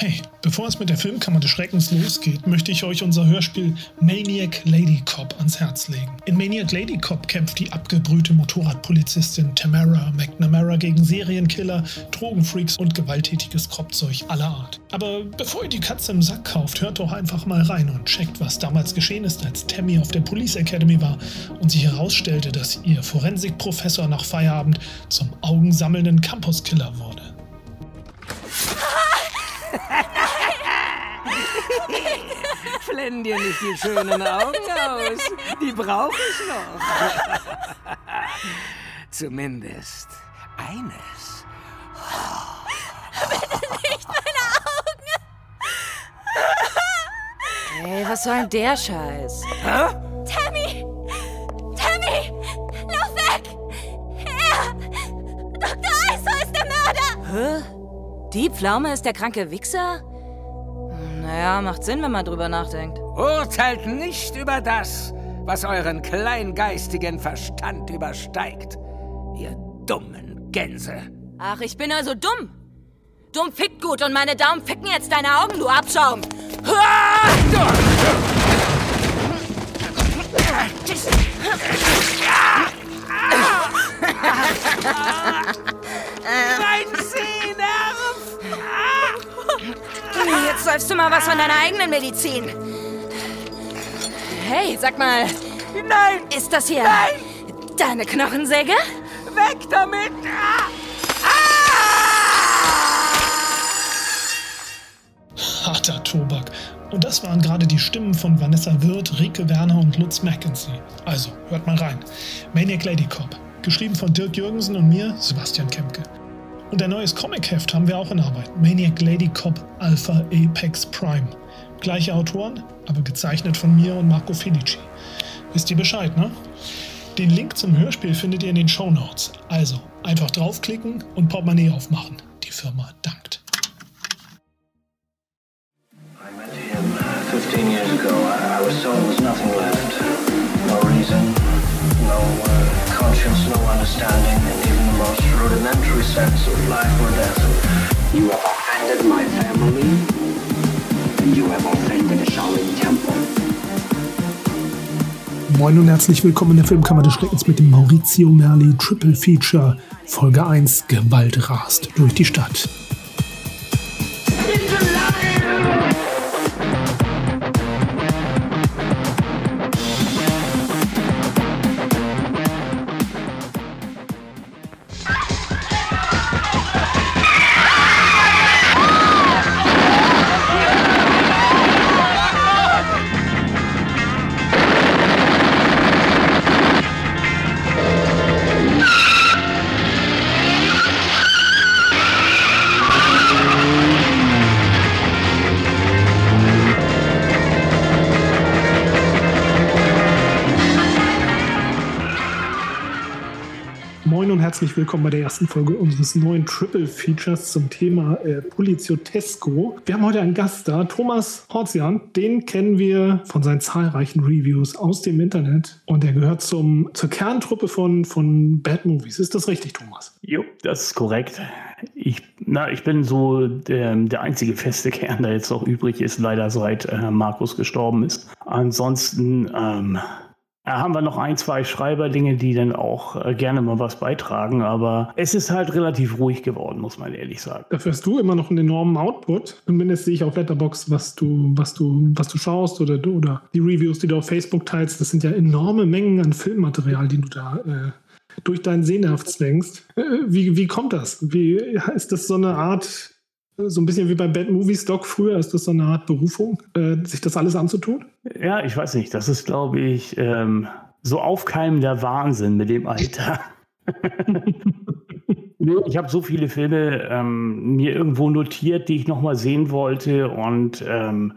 Hey, bevor es mit der Filmkammer des Schreckens losgeht, möchte ich euch unser Hörspiel Maniac Lady Cop ans Herz legen. In Maniac Lady Cop kämpft die abgebrühte Motorradpolizistin Tamara McNamara gegen Serienkiller, Drogenfreaks und gewalttätiges Kropfzeug aller Art. Aber bevor ihr die Katze im Sack kauft, hört doch einfach mal rein und checkt, was damals geschehen ist, als Tammy auf der Police Academy war und sich herausstellte, dass ihr Forensikprofessor nach Feierabend zum augensammelnden Campuskiller wurde. Flennen dir nicht die schönen Augen aus. Die brauche ich noch. Zumindest eines. Bitte nicht meine Augen! Ey, was soll denn der Scheiß? Hä? Tammy! Tammy! Lauf weg! Er! Dr. Eiso ist der Mörder! Hä? Die Pflaume ist der kranke Wichser? Naja, macht Sinn, wenn man drüber nachdenkt. Urteilt nicht über das, was euren kleingeistigen Verstand übersteigt. Ihr dummen Gänse. Ach, ich bin also dumm. Dumm fickt gut und meine Daumen ficken jetzt deine Augen, du Abschaum. Mein säufst du mal was von deiner eigenen Medizin. Hey, sag mal, Nein! ist das hier Nein! deine Knochensäge? Weg damit! Ah! Harter Tobak. Und das waren gerade die Stimmen von Vanessa Wirth, Rike Werner und Lutz Mackenzie. Also, hört mal rein. Maniac Lady Cop. Geschrieben von Dirk Jürgensen und mir, Sebastian Kemke. Und ein neues Comic-Heft haben wir auch in Arbeit. Maniac Lady Cop Alpha Apex Prime. Gleiche Autoren, aber gezeichnet von mir und Marco Felici. Wisst ihr Bescheid, ne? Den Link zum Hörspiel findet ihr in den Show Notes. Also, einfach draufklicken und Portemonnaie aufmachen. Die Firma dankt. I met him 15 years ago. I, was told there was nothing left. No reason, no uh, conscience, no understanding, and even the most rudimentary sense of life or death. You have offended my family, and you have offended Shaolin Temple. Moin und herzlich willkommen in der Filmkammer des Schreckens mit dem Maurizio Merli Triple Feature. Folge 1 Gewalt rast durch die Stadt. Herzlich willkommen bei der ersten Folge unseres neuen Triple Features zum Thema äh, Poliziotesco. Wir haben heute einen Gast da, Thomas Horzian. Den kennen wir von seinen zahlreichen Reviews aus dem Internet und er gehört zum, zur Kerntruppe von, von Bad Movies. Ist das richtig, Thomas? Jo, das ist korrekt. Ich, na, ich bin so der, der einzige feste Kern, der jetzt noch übrig ist, leider seit äh, Markus gestorben ist. Ansonsten ähm, haben wir noch ein, zwei Schreiberlinge, die dann auch äh, gerne mal was beitragen, aber es ist halt relativ ruhig geworden, muss man ehrlich sagen. Dafür hast du immer noch einen enormen Output. Zumindest sehe ich auf Letterbox, was du, was du, was du schaust oder, oder die Reviews, die du auf Facebook teilst. Das sind ja enorme Mengen an Filmmaterial, die du da äh, durch deinen Sehnerv zwängst. Äh, wie, wie kommt das? Wie ist das so eine Art, äh, so ein bisschen wie bei Bad Movie Stock früher, ist das so eine Art Berufung, äh, sich das alles anzutun? Ja, ich weiß nicht, das ist, glaube ich, ähm, so aufkeimender Wahnsinn mit dem Alter. Ich habe so viele Filme ähm, mir irgendwo notiert, die ich noch mal sehen wollte. Und ähm,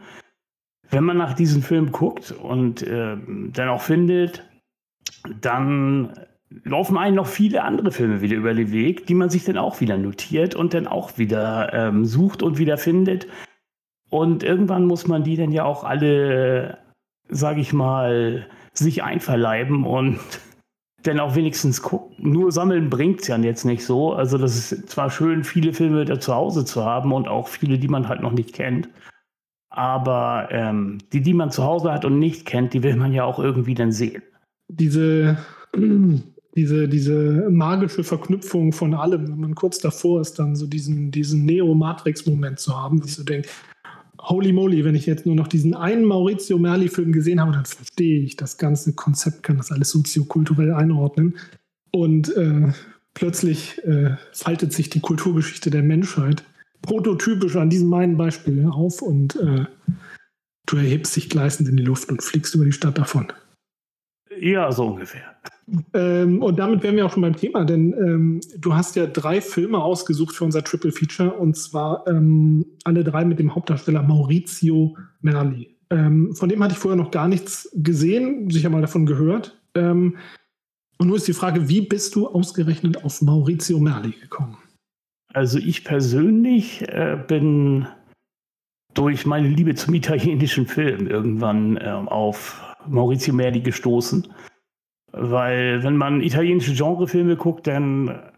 wenn man nach diesen Filmen guckt und ähm, dann auch findet, dann laufen einem noch viele andere Filme wieder über den Weg, die man sich dann auch wieder notiert und dann auch wieder ähm, sucht und wieder findet. Und irgendwann muss man die dann ja auch alle, sage ich mal, sich einverleiben und denn auch wenigstens gucken. Nur sammeln bringt es ja jetzt nicht so. Also das ist zwar schön, viele Filme da zu Hause zu haben und auch viele, die man halt noch nicht kennt. Aber ähm, die, die man zu Hause hat und nicht kennt, die will man ja auch irgendwie dann sehen. Diese, diese, diese magische Verknüpfung von allem, wenn man kurz davor ist, dann so diesen, diesen Neo-Matrix-Moment zu haben, dass du denkst, holy moly, wenn ich jetzt nur noch diesen einen Maurizio Merli-Film gesehen habe, dann verstehe ich das ganze Konzept, kann das alles soziokulturell einordnen. Und äh, plötzlich äh, faltet sich die Kulturgeschichte der Menschheit prototypisch an diesem einen Beispiel auf und äh, du erhebst dich gleißend in die Luft und fliegst über die Stadt davon. Ja, so ungefähr. Ähm, und damit wären wir auch schon beim Thema, denn ähm, du hast ja drei Filme ausgesucht für unser Triple Feature und zwar ähm, alle drei mit dem Hauptdarsteller Maurizio Merli. Ähm, von dem hatte ich vorher noch gar nichts gesehen, sicher mal davon gehört. Ähm, und nur ist die Frage, wie bist du ausgerechnet auf Maurizio Merli gekommen? Also ich persönlich äh, bin durch meine Liebe zum italienischen Film irgendwann äh, auf Maurizio Merli gestoßen. Weil wenn man italienische Genrefilme guckt, dann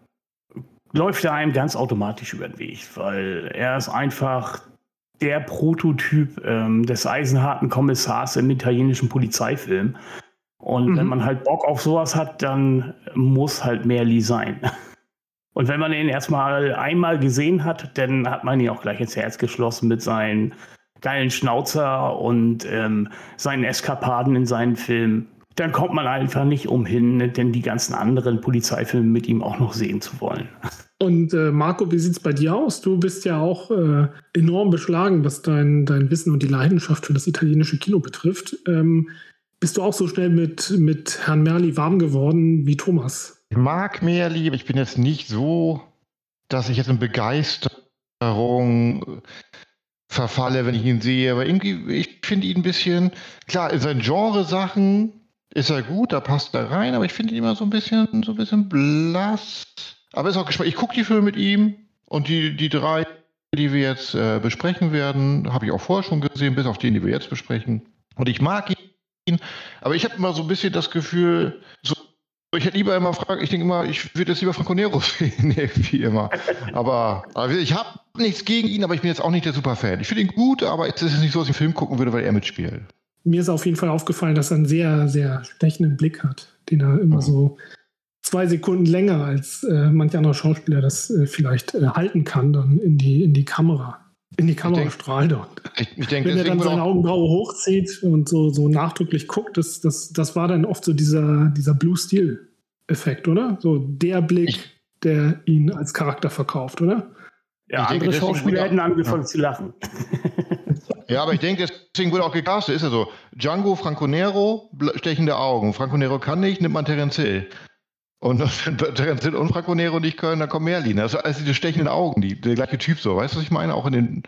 läuft er einem ganz automatisch über den Weg, weil er ist einfach der Prototyp ähm, des eisenharten Kommissars im italienischen Polizeifilm. Und mhm. wenn man halt Bock auf sowas hat, dann muss halt Merli sein. Und wenn man ihn erstmal einmal gesehen hat, dann hat man ihn auch gleich ins Herz geschlossen mit seinen geilen Schnauzer und ähm, seinen Eskapaden in seinen Filmen. Dann kommt man einfach nicht umhin, denn die ganzen anderen Polizeifilme mit ihm auch noch sehen zu wollen. Und äh, Marco, wie sieht es bei dir aus? Du bist ja auch äh, enorm beschlagen, was dein, dein Wissen und die Leidenschaft für das italienische Kino betrifft. Ähm, bist du auch so schnell mit, mit Herrn Merli warm geworden wie Thomas? Ich mag Merli, aber ich bin jetzt nicht so, dass ich jetzt in Begeisterung verfalle, wenn ich ihn sehe. Aber irgendwie, ich finde ihn ein bisschen, klar, in seinen Genre-Sachen ist er gut, da passt er rein, aber ich finde ihn immer so ein bisschen, so ein bisschen blass. Aber ist auch gespannt. Ich gucke die Filme mit ihm und die, die drei, die wir jetzt äh, besprechen werden, habe ich auch vorher schon gesehen, bis auf den, die wir jetzt besprechen. Und ich mag ihn, aber ich habe immer so ein bisschen das Gefühl, so ich hätte lieber immer fragen, ich denke immer, ich würde jetzt lieber Franco Nero sehen, wie immer. Aber, aber ich habe nichts gegen ihn, aber ich bin jetzt auch nicht der Superfan. Ich finde ihn gut, aber es ist nicht so, dass ich einen Film gucken würde, weil er mitspielt. Mir ist auf jeden Fall aufgefallen, dass er einen sehr, sehr stechenden Blick hat, den er immer mhm. so zwei Sekunden länger als äh, manch anderer Schauspieler das äh, vielleicht äh, halten kann, dann in die, in die Kamera. In die Kamera strahlt er. Ich, ich denk, Wenn er dann seine Augenbraue hochzieht und so, so nachdrücklich guckt, das, das, das war dann oft so dieser, dieser Blue Steel-Effekt, oder? So der Blick, ich, der ihn als Charakter verkauft, oder? Ja, ich andere denke, Schauspieler hätten angefangen ja. zu lachen. Ja, aber ich denke, deswegen wurde auch gecastet. Ist ja so. Django, Franco Nero, stechende Augen. Franco Nero kann nicht, nimmt man Terence Hill. Und wenn Terence Hill und nicht können, dann kommt Merlin. Also, also diese stechenden Augen, die, der gleiche Typ so. Weißt du, was ich meine? Auch in den,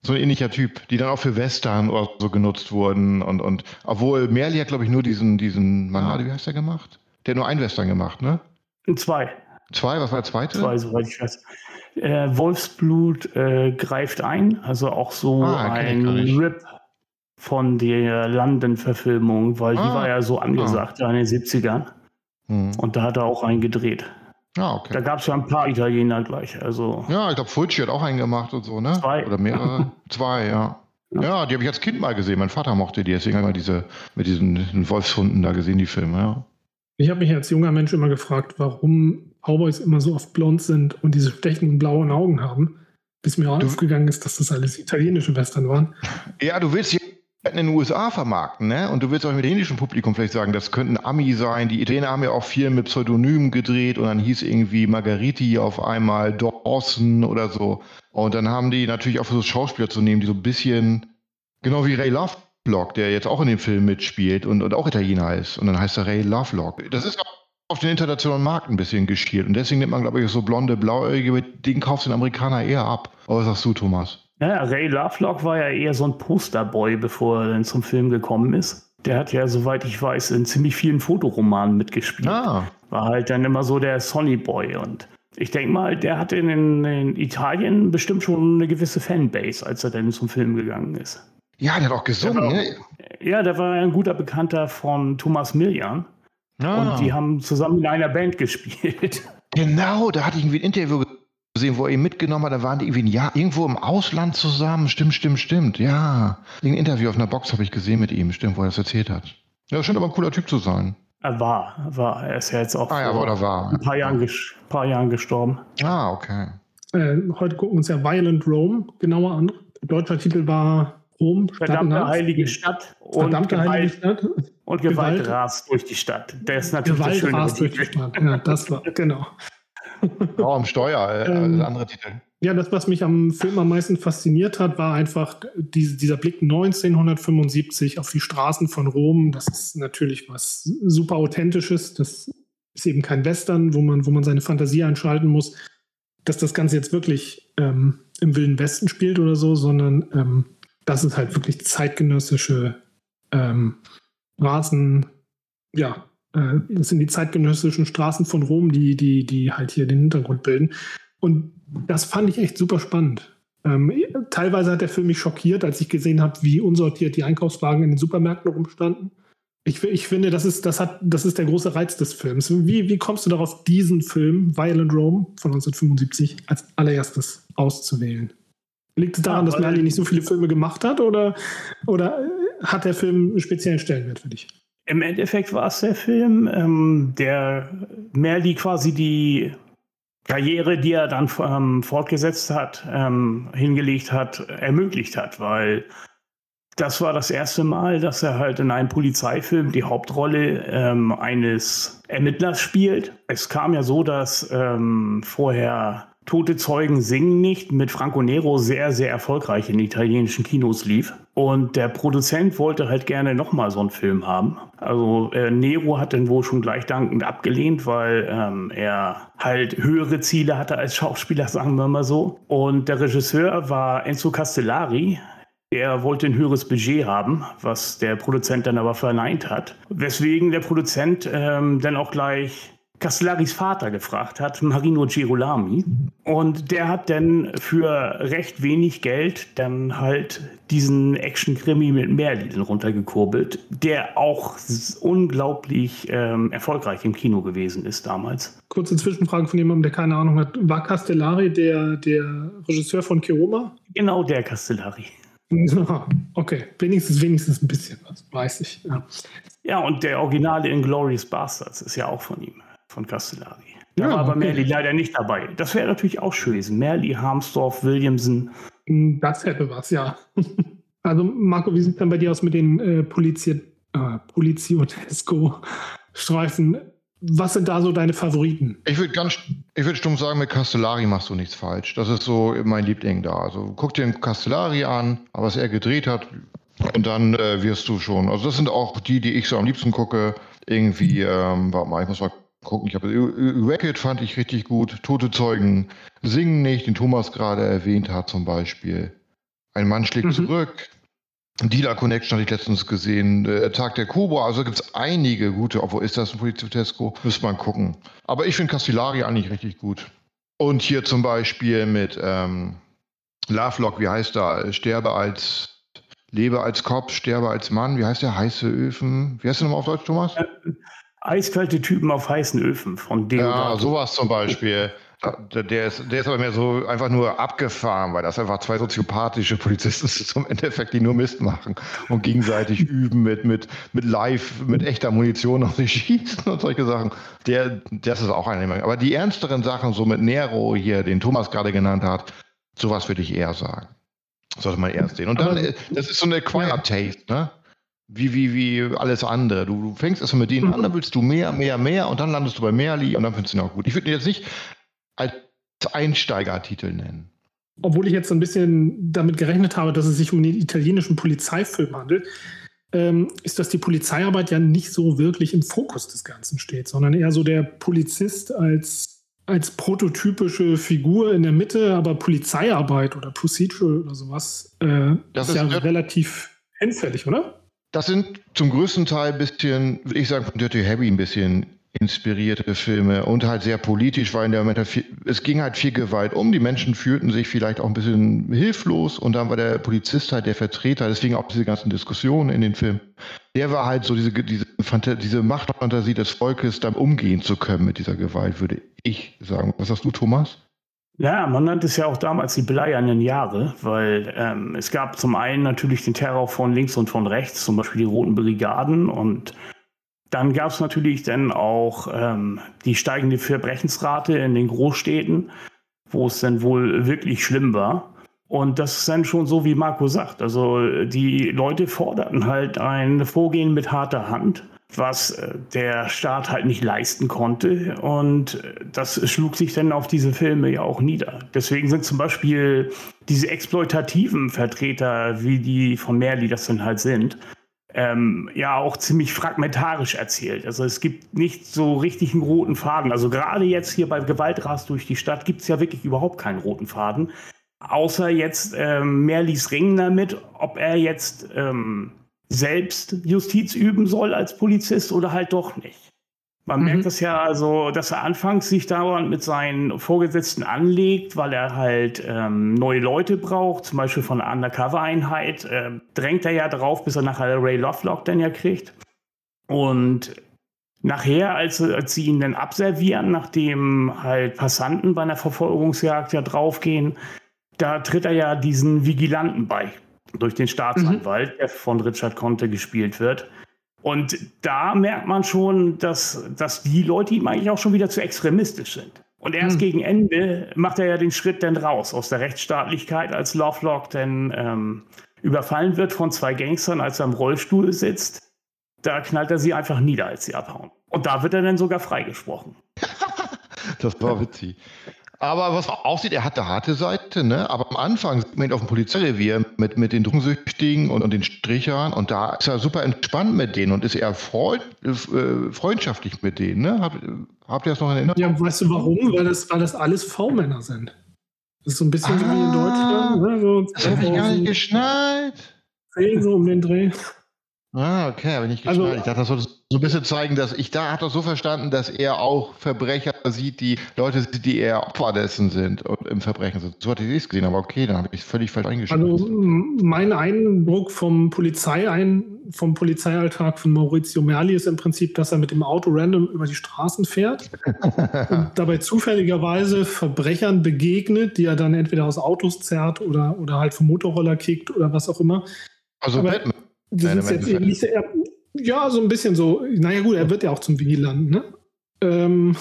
so ein ähnlicher Typ, die dann auch für Western oder so genutzt wurden. Und, und obwohl Merlin hat, glaube ich, nur diesen, diesen Manade, wie heißt der gemacht? Der hat nur ein Western gemacht, ne? Zwei. Zwei, was war der zweite? Zwei, soweit ich weiß. Äh, Wolfsblut äh, greift ein, also auch so ah, ein Rip von der London-Verfilmung, weil ah. die war ja so angesagt ah. in den 70ern. Mhm. Und da hat er auch einen gedreht. Ah, okay. Da gab es ja ein paar Italiener gleich. Also ja, ich glaube, Fulci hat auch einen gemacht und so, ne? Zwei. Oder mehrere. Zwei, ja. ja. Ja, die habe ich als Kind mal gesehen. Mein Vater mochte die, deswegen haben wir diese mit diesen Wolfshunden da gesehen, die Filme, ja. Ich habe mich als junger Mensch immer gefragt, warum Cowboys immer so oft blond sind und diese stechenden blauen Augen haben, bis mir aufgegangen ist, dass das alles italienische Western waren. Ja, du willst in den USA vermarkten, ne? Und du willst auch mit dem indischen Publikum vielleicht sagen, das könnten Ami sein. Die Italiener haben ja auch viel mit Pseudonymen gedreht und dann hieß irgendwie Margariti auf einmal Dawson oder so. Und dann haben die natürlich auch versucht, Schauspieler zu nehmen, die so ein bisschen, genau wie Ray Lovelock, der jetzt auch in dem Film mitspielt und, und auch Italiener ist. Und dann heißt er Ray Lovelock. Das ist auf den internationalen Markt ein bisschen geschielt. Und deswegen nimmt man, glaube ich, so blonde, blauäugige, den kauft den Amerikaner eher ab. Aber was sagst du, Thomas? Ja, Ray Lovelock war ja eher so ein Posterboy, bevor er dann zum Film gekommen ist. Der hat ja, soweit ich weiß, in ziemlich vielen Fotoromanen mitgespielt. Ah. War halt dann immer so der Sonny Boy. Und ich denke mal, der hatte in, in, Italien bestimmt schon eine gewisse Fanbase, als er dann zum Film gegangen ist. Ja, der hat auch gesungen, ne? Ja, der war ein guter Bekannter von Thomas Millian. Ah. Und die haben zusammen in einer Band gespielt. Genau, da hatte ich irgendwie ein Interview gesehen, wo er ihn mitgenommen hat. Da waren die irgendwie ein Jahr irgendwo im Ausland zusammen. Stimmt, stimmt, stimmt. Ja. Ein Interview auf einer Box habe ich gesehen mit ihm, stimmt, wo er das erzählt hat. Ja, scheint aber ein cooler Typ zu sein. Er war, war. Er ist ja jetzt auch Ah ja, da war. ein paar Jahren, paar Jahren gestorben. Ah, okay. Äh, heute gucken wir uns ja Violent Rome genauer an. Deutscher Titel war Rom, Stadt Verdammte Nacht. heilige Stadt und Verdammte heilige Gewalt, Stadt. und Gewalt, Gewalt. rast durch die Stadt. Der ist natürlich Gewalt der schönere rast durch die. Stadt. Ja, das war, genau. Raum Steuer, äh, Ähm, andere Titel. Ja, das, was mich am Film am meisten fasziniert hat, war einfach diese, dieser Blick 1975 auf die Straßen von Rom. Das ist natürlich was super Authentisches. Das ist eben kein Western, wo man, wo man seine Fantasie einschalten muss, dass das Ganze jetzt wirklich ähm, im Wilden Westen spielt oder so, sondern ähm, das ist halt wirklich zeitgenössische ähm, Straßen, ja, das sind die zeitgenössischen Straßen von Rom, die, die, die halt hier den Hintergrund bilden. Und das fand ich echt super spannend. Ähm, teilweise hat der Film mich schockiert, als ich gesehen habe, wie unsortiert die Einkaufswagen in den Supermärkten rumstanden. Ich, ich finde, das ist, das, hat, das ist der große Reiz des Films. Wie, wie kommst du darauf, diesen Film, Violent Rome von 1975, als allererstes auszuwählen? Liegt es daran, Ja, dass Merlin nicht so viele Filme gemacht hat oder, oder äh, hat der Film einen speziellen Stellenwert für dich? Im Endeffekt war es der Film, ähm, der Merli quasi die Karriere, die er dann ähm, fortgesetzt hat, ähm, hingelegt hat, ermöglicht hat, weil das war das erste Mal, dass er halt in einem Polizeifilm die Hauptrolle ähm, eines Ermittlers spielt. Es kam ja so, dass ähm, vorher Tote Zeugen singen nicht mit Franco Nero sehr, sehr erfolgreich in italienischen Kinos lief. Und der Produzent wollte halt gerne nochmal so einen Film haben. Also äh, Nero hat den wohl schon gleich dankend abgelehnt, weil ähm, er halt höhere Ziele hatte als Schauspieler, sagen wir mal so. Und der Regisseur war Enzo Castellari, er wollte ein höheres Budget haben, was der Produzent dann aber verneint hat. Weswegen der Produzent ähm, dann auch gleich Castellaris Vater gefragt hat, Marino Girolami. Und der hat dann für recht wenig Geld dann halt diesen Action-Krimi mit Merlin runtergekurbelt, der auch unglaublich ähm, erfolgreich im Kino gewesen ist damals. Kurze Zwischenfrage von jemandem, der keine Ahnung hat. War Castellari der, der Regisseur von Kiroma? Genau der Castellari. Okay, wenigstens, wenigstens ein bisschen was, weiß ich. Ja. Ja, und der originale Inglourious Bastards ist ja auch von ihm, von Castellari. Da Ja, war aber okay. Merli leider nicht dabei. Das wäre natürlich auch schön gewesen. Merli, Harmsdorf, Williamson. Das hätte was, ja. Also, Marco, wie sieht es denn bei dir aus mit den äh, Polizi äh, Poliziotesco-Streifen? Was sind da so deine Favoriten? Ich würde ganz, ich würde stumm sagen, mit Castellari machst du nichts falsch. Das ist so mein Liebling da. Also guck dir den Castellari an, was er gedreht hat, und dann äh, wirst du schon. Also das sind auch die, die ich so am liebsten gucke. Irgendwie, ähm, warte mal, ich muss mal gucken. Ich habe Racket fand ich richtig gut. Tote Zeugen singen nicht, den Thomas gerade erwähnt hat zum Beispiel. Ein Mann schlägt Mhm. zurück. Dealer Connection hatte ich letztens gesehen. Äh, Tag der Cobra. Also gibt es einige gute. Obwohl ist das ein Polizotesco? Müsste man gucken. Aber ich finde Castellari eigentlich richtig gut. Und hier zum Beispiel mit ähm, Lovelock, wie heißt er? Sterbe als, lebe als Kopf, sterbe als Mann. Wie heißt der? Heiße Öfen. Wie heißt der nochmal auf Deutsch, Thomas? Eiskalte Typen auf heißen Öfen von Ja, Deodato. sowas zum Beispiel. Der, ist, der ist aber mehr so einfach nur abgefahren, weil das einfach zwei soziopathische Polizisten sind zum Endeffekt, die nur Mist machen und gegenseitig üben mit, mit, mit Live, mit echter Munition auf sich schießen und solche Sachen. Der, das ist auch eine Aber die ernsteren Sachen, so mit Nero hier, den Thomas gerade genannt hat, sowas würde ich eher sagen. Sollte man erst sehen. Und dann, äh, das ist so eine Quiet Taste, ne? Wie, wie, wie alles andere. Du, du fängst erstmal mit denen Mhm. an, dann willst du mehr, mehr, mehr und dann landest du bei Merli und dann findest du ihn auch gut. Ich würde ihn jetzt nicht als Einsteigertitel nennen. Obwohl ich jetzt so ein bisschen damit gerechnet habe, dass es sich um den italienischen Polizeifilm handelt, ähm, ist, dass die Polizeiarbeit ja nicht so wirklich im Fokus des Ganzen steht, sondern eher so der Polizist als, als prototypische Figur in der Mitte, aber Polizeiarbeit oder Procedural oder sowas äh, Das ist, ist ja relativ hinfällig, oder? Das sind zum größten Teil ein bisschen, würde ich sagen, von Dirty Harry ein bisschen inspirierte Filme und halt sehr politisch, weil in der Moment es ging halt viel Gewalt um. Die Menschen fühlten sich vielleicht auch ein bisschen hilflos und dann war der Polizist halt der Vertreter, deswegen auch diese ganzen Diskussionen in den Filmen. Der war halt so diese, diese, diese Machtfantasie des Volkes, dann umgehen zu können mit dieser Gewalt, würde ich sagen. Was sagst du, Thomas? Ja, man nannte es ja auch damals die bleiernen Jahre, weil ähm, es gab zum einen natürlich den Terror von links und von rechts, zum Beispiel die Roten Brigaden und dann gab es natürlich dann auch ähm, die steigende Verbrechensrate in den Großstädten, wo es dann wohl wirklich schlimm war. Und das ist dann schon so, wie Marco sagt. Also die Leute forderten halt ein Vorgehen mit harter Hand, was äh, der Staat halt nicht leisten konnte. Und das schlug sich dann auf diese Filme ja auch nieder. Deswegen sind zum Beispiel diese exploitativen Vertreter, wie die von Merli das dann halt sind, ähm, ja auch ziemlich fragmentarisch erzählt. Also es gibt nicht so richtig einen roten Faden. Also gerade jetzt hier bei Gewaltras durch die Stadt gibt es ja wirklich überhaupt keinen roten Faden. Außer jetzt ähm, Merlis Ringen damit, ob er jetzt ähm, selbst Justiz üben soll als Polizist oder halt doch nicht. Man mhm. merkt das ja also, dass er anfangs sich dauernd mit seinen Vorgesetzten anlegt, weil er halt ähm, neue Leute braucht, zum Beispiel von einer Undercover-Einheit. Äh, drängt er ja drauf, bis er nachher Ray Lovelock dann ja kriegt. Und nachher, als, als sie ihn dann abservieren, nachdem halt Passanten bei einer Verfolgungsjagd ja draufgehen, da tritt er ja diesen Vigilanten bei, durch den Staatsanwalt, mhm. der von Richard Conte gespielt wird. Und da merkt man schon, dass, dass die Leute ihm eigentlich auch schon wieder zu extremistisch sind. Und erst hm. gegen Ende macht er ja den Schritt dann raus aus der Rechtsstaatlichkeit, als Lovelock dann ähm, überfallen wird von zwei Gangstern, als er im Rollstuhl sitzt. Da knallt er sie einfach nieder, als sie abhauen. Und da wird er dann sogar freigesprochen. das war witzig. Aber was auch aussieht, er hat eine harte Seite, ne? Aber am Anfang sieht man ihn auf dem Polizeirevier mit, mit den Drogensüchtigen und, und den Strichern und da ist er super entspannt mit denen und ist eher freund, äh, freundschaftlich mit denen, ne? Hab, habt ihr das noch in Erinnerung? Ja, weißt du warum? Weil das, weil das alles V-Männer sind. Das ist so ein bisschen ah, wie in Deutschland. Ne? So das habe ich gar nicht geschnallt. So um den Dreh. Ah, okay, aber nicht also, Ich dachte, das sollte so ein bisschen zeigen, dass ich da hat das so verstanden, dass er auch Verbrecher sieht, die Leute sieht, die eher Opfer dessen sind und im Verbrechen sind. So hatte ich es gesehen, aber okay, dann habe ich es völlig falsch eingeschätzt. Also mein Eindruck vom Polizei vom Polizeialltag von Maurizio Merli ist im Prinzip, dass er mit dem Auto random über die Straßen fährt und dabei zufälligerweise Verbrechern begegnet, die er dann entweder aus Autos zerrt oder, oder halt vom Motorroller kickt oder was auch immer. Also aber, Batman. Das ist jetzt eben nicht, er, ja, so ein bisschen so. Naja, gut, er wird ja auch zum Vigilanten, ne? Ähm,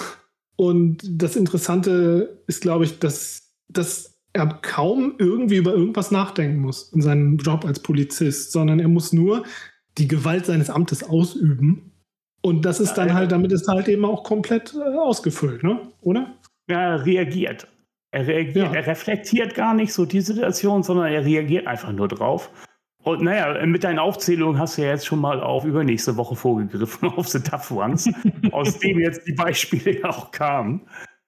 und das Interessante ist, glaube ich, dass, dass er kaum irgendwie über irgendwas nachdenken muss in seinem Job als Polizist, sondern er muss nur die Gewalt seines Amtes ausüben. Und das ist dann halt, damit ist halt eben auch komplett äh, ausgefüllt, ne? Oder? Ja, er reagiert. Er reagiert, ja. er reflektiert gar nicht so die Situation, sondern er reagiert einfach nur drauf. Und naja, mit deinen Aufzählungen hast du ja jetzt schon mal auf übernächste Woche vorgegriffen, auf The Tough Ones, aus dem jetzt die Beispiele ja auch kamen.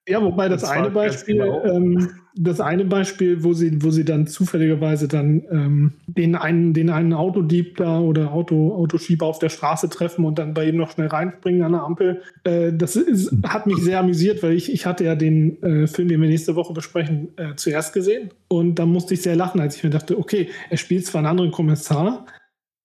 Ja, wobei das, das eine Beispiel, genau. ähm, das eine Beispiel, wo sie, wo sie dann zufälligerweise dann ähm, den einen, den einen Autodieb da oder Auto, Autoschieber auf der Straße treffen und dann bei ihm noch schnell reinspringen an der Ampel, äh, das ist, hat mich sehr amüsiert, weil ich, ich hatte ja den äh, Film, den wir nächste Woche besprechen, äh, zuerst gesehen und da musste ich sehr lachen, als ich mir dachte, okay, er spielt zwar einen anderen Kommissar,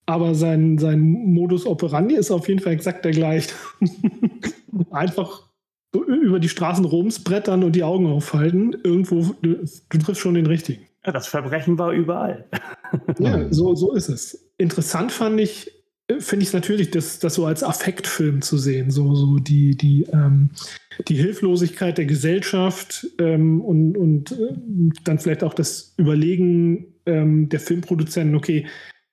aber sein, sein Modus operandi ist auf jeden Fall exakt der gleiche. Einfach über die Straßen Roms brettern und die Augen aufhalten. Irgendwo, du, du triffst schon den richtigen. Ja, das Verbrechen war überall. ja, so, so ist es. Interessant fand ich, finde ich es natürlich, das, das so als Affektfilm zu sehen. So, so die, die, ähm, die Hilflosigkeit der Gesellschaft ähm, und, und äh, dann vielleicht auch das Überlegen ähm, der Filmproduzenten, okay,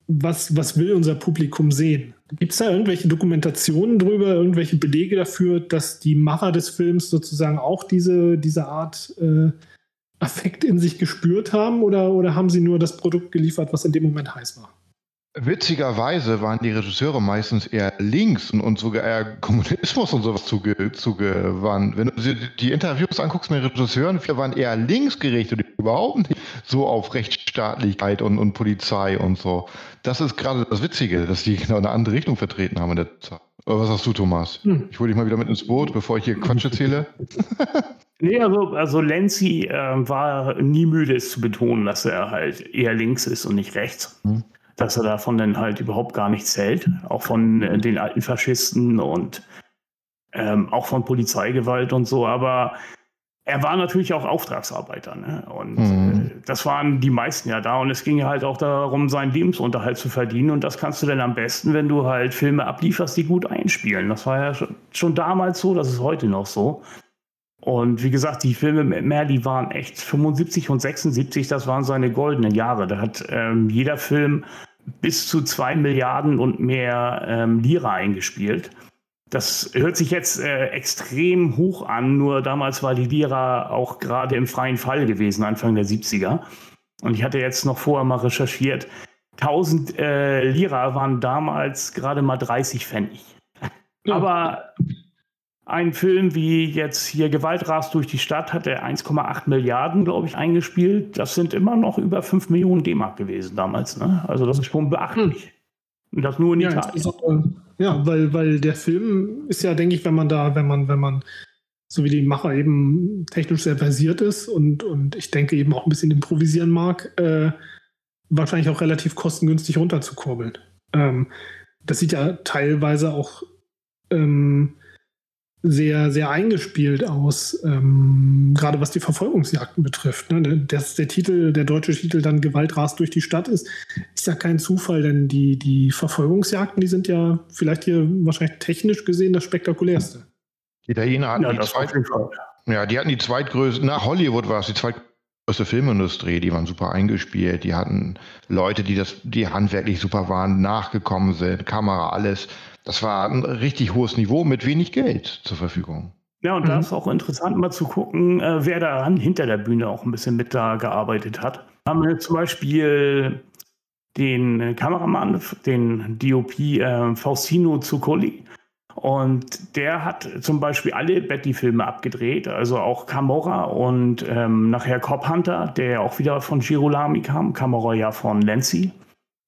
was, was will unser Publikum sehen? Gibt es da irgendwelche Dokumentationen drüber, irgendwelche Belege dafür, dass die Macher des Films sozusagen auch diese, diese Art äh, Affekt in sich gespürt haben oder, oder haben sie nur das Produkt geliefert, was in dem Moment heiß war? Witzigerweise waren die Regisseure meistens eher links und, und sogar eher Kommunismus und sowas zuge, zugewandt. Wenn du die Interviews anguckst mit den Regisseuren, wir waren eher links gerichtet, überhaupt nicht so auf Rechtsstaatlichkeit und, und Polizei und so. Das ist gerade das Witzige, dass die genau eine andere Richtung vertreten haben in der Zeit. Oder was sagst du, Thomas? Hm. Ich hole dich mal wieder mit ins Boot, bevor ich hier Quatsch erzähle. Nee, also, also Lenzi äh, war nie müde, es zu betonen, dass er halt eher links ist und nicht rechts. Hm. Dass er davon dann halt überhaupt gar nichts hält. Auch von äh, den alten Faschisten und ähm, auch von Polizeigewalt und so. Aber er war natürlich auch Auftragsarbeiter. Ne? Und Mhm. äh, das waren die meisten ja da. Und es ging ja halt auch darum, seinen Lebensunterhalt zu verdienen. Und das kannst du dann am besten, wenn du halt Filme ablieferst, die gut einspielen. Das war ja schon, schon damals so, das ist heute noch so. Und wie gesagt, die Filme mit Merli waren echt 75 und 76, das waren seine goldenen Jahre. Da hat ähm, jeder Film bis zu zwei Milliarden und mehr ähm, Lira eingespielt. Das hört sich jetzt äh, extrem hoch an, nur damals war die Lira auch gerade im freien Fall gewesen, Anfang der 70er. Und ich hatte jetzt noch vorher mal recherchiert. 1000 äh, Lira waren damals gerade mal 30 Pfennig. Aber ein Film wie jetzt hier Gewalt rast durch die Stadt hat er 1,8 Milliarden, glaube ich, eingespielt. Das sind immer noch über 5 Millionen D-Mark gewesen damals. Ne? Also das ist schon beachtlich. Und das nur in Ja, Italien. ja, weil, weil der Film ist ja, denke ich, wenn man da, wenn man, wenn man, so wie die Macher eben technisch sehr versiert ist und, und ich denke eben auch ein bisschen improvisieren mag, äh, wahrscheinlich auch relativ kostengünstig runterzukurbeln. Ähm, das sieht ja teilweise auch ähm, sehr, sehr eingespielt aus, ähm, gerade was die Verfolgungsjagden betrifft. Ne? Dass der Titel, der deutsche Titel dann Gewalt rast durch die Stadt ist, ist ja kein Zufall, denn die, die Verfolgungsjagden, die sind ja vielleicht hier wahrscheinlich technisch gesehen das spektakulärste. Die Italiener hatten Ja, die das zweit, auf jeden Fall. ja, die hatten die zweitgrößte, nach Hollywood war es die zweitgrößte Filmindustrie, die waren super eingespielt, die hatten Leute, die das, die handwerklich super waren, nachgekommen sind, Kamera, alles. Das war ein richtig hohes Niveau mit wenig Geld zur Verfügung. Ja, und Mhm. da ist auch interessant mal zu gucken, äh, wer da hinter der Bühne auch ein bisschen mit da gearbeitet hat. Haben wir zum Beispiel den Kameramann, den DOP äh, Faustino Zuccoli. Und der hat zum Beispiel alle Betty-Filme abgedreht, also auch Camorra und ähm, nachher Cop Hunter, der ja auch wieder von Girolami kam, Camorra ja von Lenzi.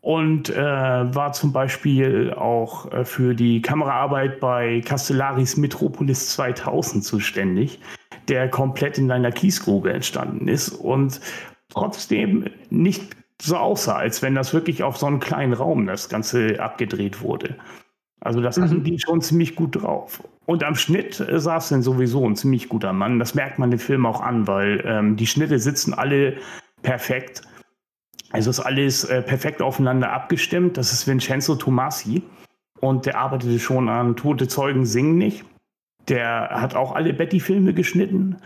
Und äh, war zum Beispiel auch äh, für die Kameraarbeit bei Castellaris Metropolis 2000 zuständig, der komplett in einer Kiesgrube entstanden ist und trotzdem nicht so aussah, als wenn das wirklich auf so einem kleinen Raum das Ganze abgedreht wurde. Also das hatten die schon ziemlich gut drauf. Und am Schnitt äh, saß dann sowieso ein ziemlich guter Mann. Das merkt man dem Film auch an, weil ähm, die Schnitte sitzen alle perfekt. Also ist alles äh, perfekt aufeinander abgestimmt. Das ist Vincenzo Tomasi und der arbeitete schon an Tote Zeugen singen nicht. Der hat auch alle Betty-Filme geschnitten.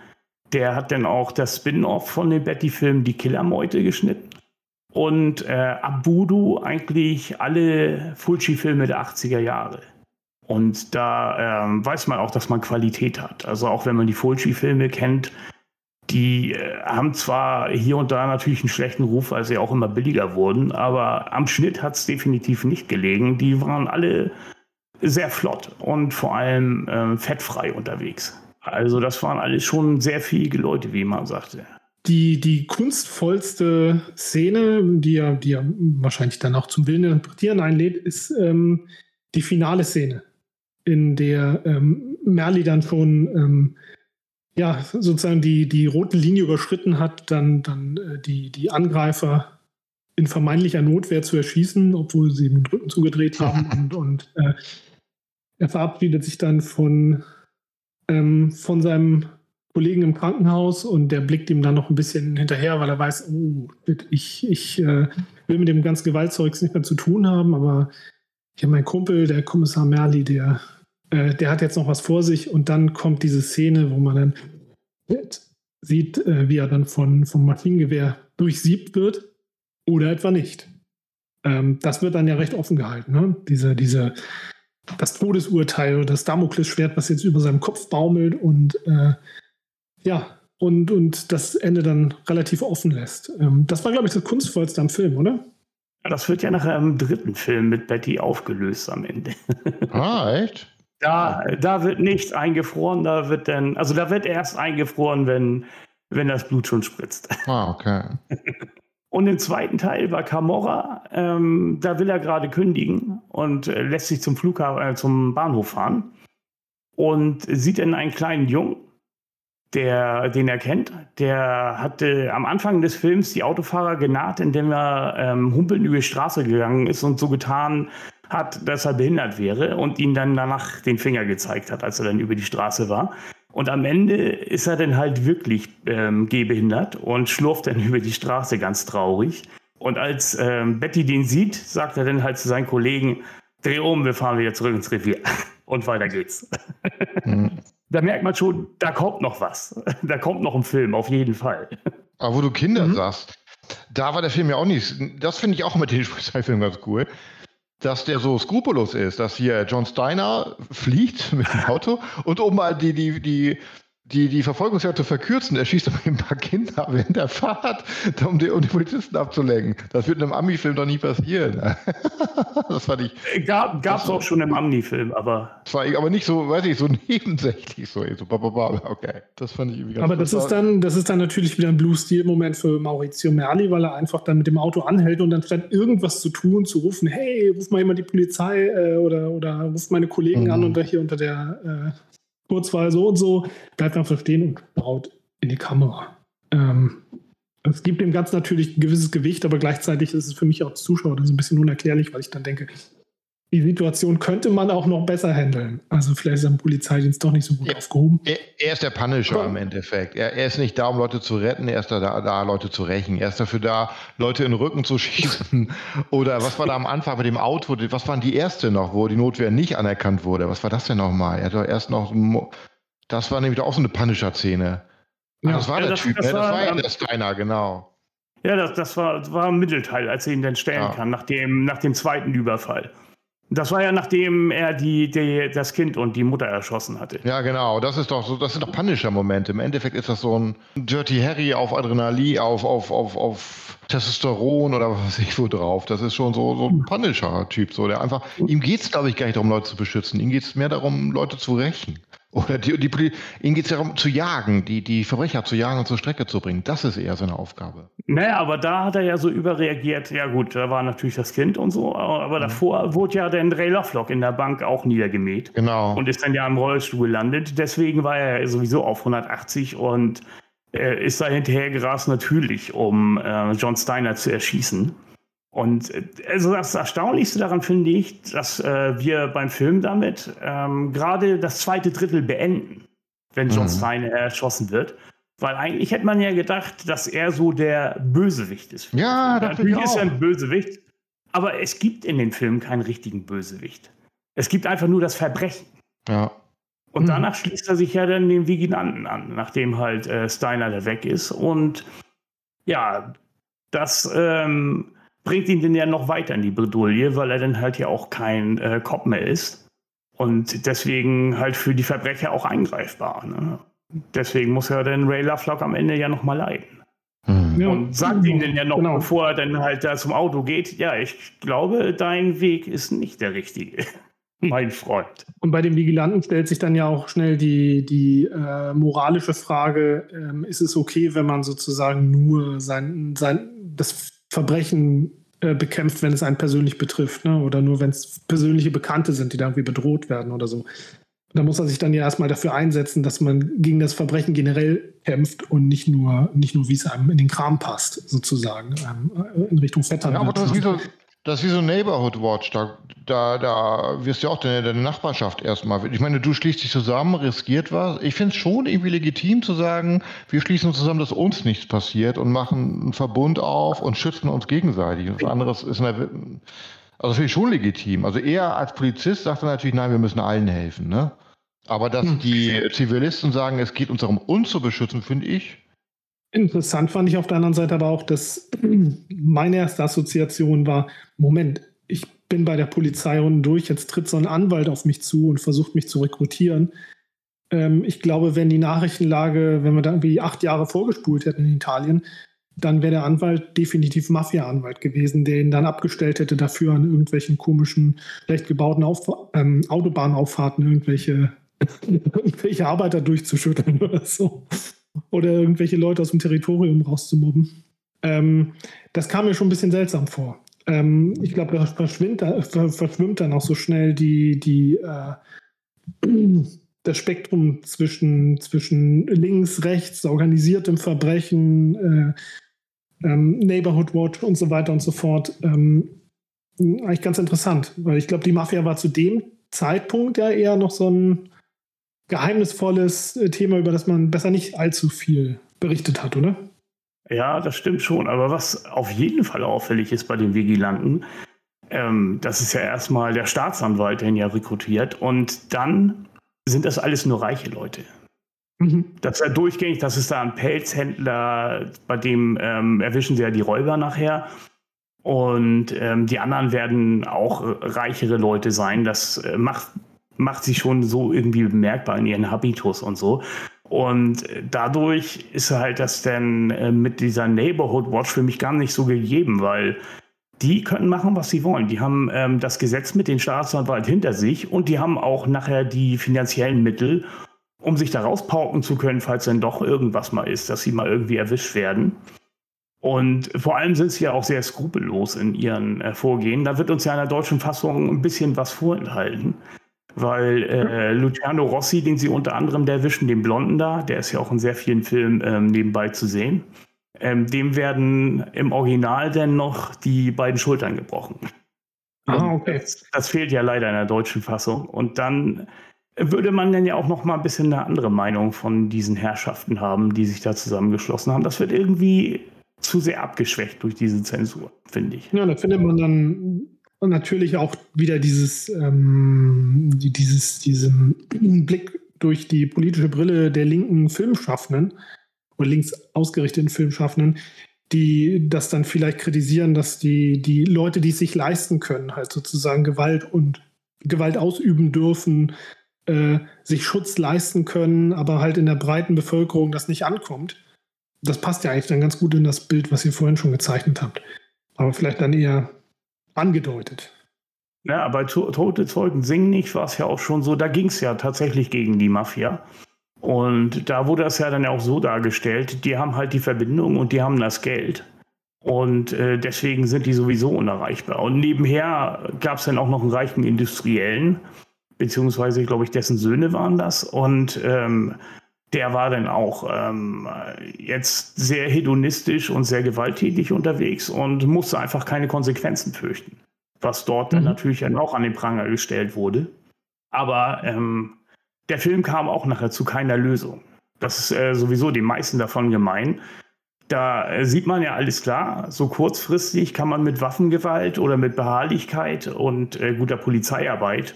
Der hat dann auch das Spin-off von den Betty-Filmen Die Killermeute geschnitten. Und äh, Abudu eigentlich alle Fulci-Filme der 80er Jahre. Und da ähm, weiß man auch, dass man Qualität hat. Also auch wenn man die Fulci-Filme kennt, die äh, haben zwar hier und da natürlich einen schlechten Ruf, weil sie auch immer billiger wurden, aber am Schnitt hat es definitiv nicht gelegen. Die waren alle sehr flott und vor allem äh, fettfrei unterwegs. Also das waren alles schon sehr fähige Leute, wie man sagte. Die, die kunstvollste Szene, die ja, die ja wahrscheinlich dann auch zum Willen interpretieren einlädt, ist ähm, die finale Szene, in der ähm, Merli dann schon ähm, ja, sozusagen die, die rote Linie überschritten hat, dann, dann äh, die, die Angreifer in vermeintlicher Notwehr zu erschießen, obwohl sie den Rücken zugedreht haben. und und äh, er verabschiedet sich dann von, ähm, von seinem Kollegen im Krankenhaus und der blickt ihm dann noch ein bisschen hinterher, weil er weiß, oh, ich, ich äh, will mit dem ganzen Gewaltzeugs nicht mehr zu tun haben, aber ich habe meinen Kumpel, der Kommissar Merli, der, äh, der hat jetzt noch was vor sich und dann kommt diese Szene, wo man dann sieht, äh, wie er dann von, vom Maschinengewehr durchsiebt wird oder etwa nicht. Ähm, das wird dann ja recht offen gehalten, ne? diese, diese, das Todesurteil oder das Damoklesschwert, was jetzt über seinem Kopf baumelt und äh, ja, und, und das Ende dann relativ offen lässt. Ähm, das war, glaube ich, das Kunstvollste am Film, oder? Ja, Das wird ja nachher im dritten Film mit Betty aufgelöst am Ende. Ah, echt? Da, da wird nichts eingefroren, da wird dann, also da wird erst eingefroren, wenn, wenn das Blut schon spritzt. Ah, okay. Und im zweiten Teil bei Camorra, ähm, da will er gerade kündigen und äh, lässt sich zum Flughafen, äh, zum Bahnhof fahren und sieht dann einen kleinen Jungen, der, den er kennt. Der hatte am Anfang des Films die Autofahrer genaht, indem er ähm, humpelnd über die Straße gegangen ist und so getan hat, dass er behindert wäre und ihn dann danach den Finger gezeigt hat, als er dann über die Straße war. Und am Ende ist er dann halt wirklich ähm, gehbehindert und schlurft dann über die Straße ganz traurig. Und als ähm, Betty den sieht, sagt er dann halt zu seinen Kollegen, dreh um, wir fahren wieder zurück ins Revier. Und weiter geht's. Mhm. Da merkt man schon, da kommt noch was. Da kommt noch ein Film, auf jeden Fall. Aber wo du Kinder mhm. sagst, da war der Film ja auch nicht. Das finde ich auch mit den Spezialfilmen ganz cool dass der so skrupellos ist, dass hier John Steiner fliegt mit dem Auto und um mal die, die, die die, die Verfolgungsjagd zu verkürzen. Er schießt aber ein paar Kinder während der Fahrt, um die, um die Polizisten abzulenken. Das wird in einem Ami-Film doch nie passieren. das fand ich. Gab es auch schon im Ami-Film, aber. Das war aber nicht so, weiß ich, so nebensächlich so. so okay, das fand ich irgendwie ganz Aber das ist, dann, das ist dann natürlich wieder ein Blue-Stil-Moment für Maurizio Merli, weil er einfach dann mit dem Auto anhält und dann statt irgendwas zu tun, zu rufen, hey, ruf mal jemand die Polizei äh, oder, oder ruf meine Kollegen mhm. an und hier unter der äh, Kurzwahl so und so, bleibt einfach stehen und braut in die Kamera. Ähm, es gibt dem Ganzen natürlich ein gewisses Gewicht, aber gleichzeitig ist es für mich auch als Zuschauer dann so ein bisschen unerklärlich, weil ich dann denke, die Situation könnte man auch noch besser handeln. Also vielleicht ist am Polizeidienst doch nicht so gut er, aufgehoben. Er, er, ist der Punisher Komm. im Endeffekt. Er, er, ist nicht da, um Leute zu retten, er ist da, da, Leute zu rächen. Er ist dafür da, Leute in den Rücken zu schießen. Oder was war da am Anfang mit dem Auto? Was waren die erste noch, wo die Notwehr nicht anerkannt wurde? Was war das denn nochmal? Er hat doch erst noch. Das war nämlich auch so eine Punisher-Szene. Ja, das war ja, der das, Typ, das, ne? das war ja der Steiner, genau. Ja, das, das war, war im Mittelteil, als er ihn dann stellen ja. kann, nach dem, nach dem zweiten Überfall. Das war ja nachdem er die, die, das Kind und die Mutter erschossen hatte. Ja, genau. Das ist doch so, das sind doch Punisher-Momente. Im Endeffekt ist das so ein Dirty Harry auf Adrenalin, auf, auf, auf, auf Testosteron oder was weiß ich wo drauf. Das ist schon so, so ein Punisher-Typ. So, der einfach, ihm geht es, glaube ich, gar nicht darum, Leute zu beschützen. Ihm geht es mehr darum, Leute zu rächen. Oder die, die, ihnen geht es darum, zu jagen, die, die Verbrecher zu jagen und zur Strecke zu bringen. Das ist eher seine Aufgabe. Naja, aber da hat er ja so überreagiert. Ja, gut, da war natürlich das Kind und so, aber mhm. davor wurde ja der Ray Lovelock in der Bank auch niedergemäht. Genau. Und ist dann ja im Rollstuhl gelandet. Deswegen war er sowieso auf 180 und äh, ist da hinterher gerast, natürlich, um äh, John Steiner zu erschießen. Und äh, also das Erstaunlichste daran finde ich, dass äh, wir beim Film damit ähm, gerade das zweite Drittel beenden, wenn John mhm. Steiner erschossen wird. Weil eigentlich hätte man ja gedacht, dass er so der Bösewicht ist. Ja, natürlich ist er ein Bösewicht. Aber es gibt in den Filmen keinen richtigen Bösewicht. Es gibt einfach nur das Verbrechen. Ja. Und mhm. danach schließt er sich ja dann den Vigilanten an, nachdem halt äh, Steiner da weg ist. Und ja, das ähm, bringt ihn dann ja noch weiter in die Bredouille, weil er dann halt ja auch kein äh, Cop mehr ist. Und deswegen halt für die Verbrecher auch eingreifbar. Ne? Deswegen muss ja dann Ray Lovelock am Ende ja noch mal leiden. Mhm. Und sagt ihm dann ja noch, genau. bevor er dann halt da zum Auto geht, ja, ich glaube, dein Weg ist nicht der richtige, mein Freund. Und bei dem Vigilanten stellt sich dann ja auch schnell die, die äh, moralische Frage, ähm, ist es okay, wenn man sozusagen nur sein, sein, das Verbrechen äh, bekämpft, wenn es einen persönlich betrifft, ne? oder nur wenn es persönliche Bekannte sind, die da irgendwie bedroht werden oder so. Da muss er sich dann ja erstmal dafür einsetzen, dass man gegen das Verbrechen generell kämpft und nicht nur, nicht nur wie es einem in den Kram passt, sozusagen, ähm, in Richtung Vetter. Ja, aber das ist, wie so, das ist wie so Neighborhood Watch. Da, da, da wirst du ja auch deine, deine Nachbarschaft erstmal. Ich meine, du schließt dich zusammen, riskiert was. Ich finde es schon irgendwie legitim zu sagen, wir schließen uns zusammen, dass uns nichts passiert und machen einen Verbund auf und schützen uns gegenseitig. Was anderes ist eine, also finde ich schon legitim. Also er als Polizist sagt dann natürlich, nein, wir müssen allen helfen. Ne? Aber dass hm. die Zivilisten sagen, es geht uns darum, uns zu beschützen, finde ich Interessant fand ich auf der anderen Seite aber auch, dass meine erste Assoziation war, Moment, ich bin bei der Polizei unten durch, jetzt tritt so ein Anwalt auf mich zu und versucht mich zu rekrutieren. Ähm, ich glaube, wenn die Nachrichtenlage, wenn wir da irgendwie acht Jahre vorgespult hätten in Italien, dann wäre der Anwalt definitiv Mafia-Anwalt gewesen, der ihn dann abgestellt hätte dafür an irgendwelchen komischen, schlecht gebauten Auf ähm, Autobahnauffahrten irgendwelche, irgendwelche Arbeiter durchzuschütteln oder so oder irgendwelche Leute aus dem Territorium rauszumobben. Ähm, das kam mir schon ein bisschen seltsam vor. Ähm, ich glaube, da verschwimmt, verschwimmt dann auch so schnell die, die, äh, das Spektrum zwischen, zwischen links, rechts, organisiertem Verbrechen, äh, ähm, Neighborhood Watch und so weiter und so fort. Ähm, eigentlich ganz interessant, weil ich glaube, die Mafia war zu dem Zeitpunkt ja eher noch so ein geheimnisvolles äh, Thema, über das man besser nicht allzu viel berichtet hat, oder? Ja, das stimmt schon. Aber was auf jeden Fall auffällig ist bei den Vigilanten, ähm, das ist ja erstmal der Staatsanwalt, der ihn ja rekrutiert. Und dann sind das alles nur reiche Leute. Mhm. Das ist ja durchgängig, das ist da ein Pelzhändler, bei dem ähm, erwischen sie ja die Räuber nachher. Und ähm, die anderen werden auch reichere Leute sein. Das äh, macht, macht sie schon so irgendwie bemerkbar in ihren Habitus und so. Und dadurch ist halt das dann äh, mit dieser Neighborhood Watch für mich gar nicht so gegeben, weil die können machen, was sie wollen. Die haben ähm, das Gesetz mit den Staatsanwalt hinter sich und die haben auch nachher die finanziellen Mittel, um sich da rauspauken zu können, falls dann doch irgendwas mal ist, dass sie mal irgendwie erwischt werden. Und vor allem sind sie ja auch sehr skrupellos in ihren äh, Vorgehen. Da wird uns ja in der deutschen Fassung ein bisschen was vorenthalten. Weil äh, Luciano Rossi, den sie unter anderem der erwischen, den Blonden da, der ist ja auch in sehr vielen Filmen ähm, nebenbei zu sehen, ähm, dem werden im Original dann noch die beiden Schultern gebrochen. Ah, okay. Das, das, fehlt ja leider in der deutschen Fassung. Und dann würde man dann ja auch noch mal ein bisschen eine andere Meinung von diesen Herrschaften haben, die sich da zusammengeschlossen haben. Das wird irgendwie zu sehr abgeschwächt durch diese Zensur, finde ich. Ja, da findet man dann und natürlich auch wieder dieses, ähm, dieses, diesen Blick durch die politische Brille der linken Filmschaffenden oder links ausgerichteten Filmschaffenden, die das dann vielleicht kritisieren, dass die, die Leute, die es sich leisten können, halt sozusagen Gewalt und Gewalt ausüben dürfen, äh, sich Schutz leisten können, aber halt in der breiten Bevölkerung das nicht ankommt. Das passt ja eigentlich dann ganz gut in das Bild, was ihr vorhin schon gezeichnet habt. Aber vielleicht dann eher angedeutet. Ja, bei Tote Zeugen singen nicht war es ja auch schon so, da ging es ja tatsächlich gegen die Mafia. Und da wurde das ja dann auch so dargestellt, die haben halt die Verbindung und die haben das Geld. Und äh, deswegen sind die sowieso unerreichbar. Und nebenher gab es dann auch noch einen reichen Industriellen, beziehungsweise, glaube ich, dessen Söhne waren das. Und ähm, der war dann auch ähm, jetzt sehr hedonistisch und sehr gewalttätig unterwegs und musste einfach keine Konsequenzen fürchten. Was dort mhm. dann natürlich auch an den Pranger gestellt wurde. Aber ähm, der Film kam auch nachher zu keiner Lösung. Das ist äh, sowieso den meisten davon gemein. Da äh, sieht man ja alles klar. So kurzfristig kann man mit Waffengewalt oder mit Beharrlichkeit und äh, guter Polizeiarbeit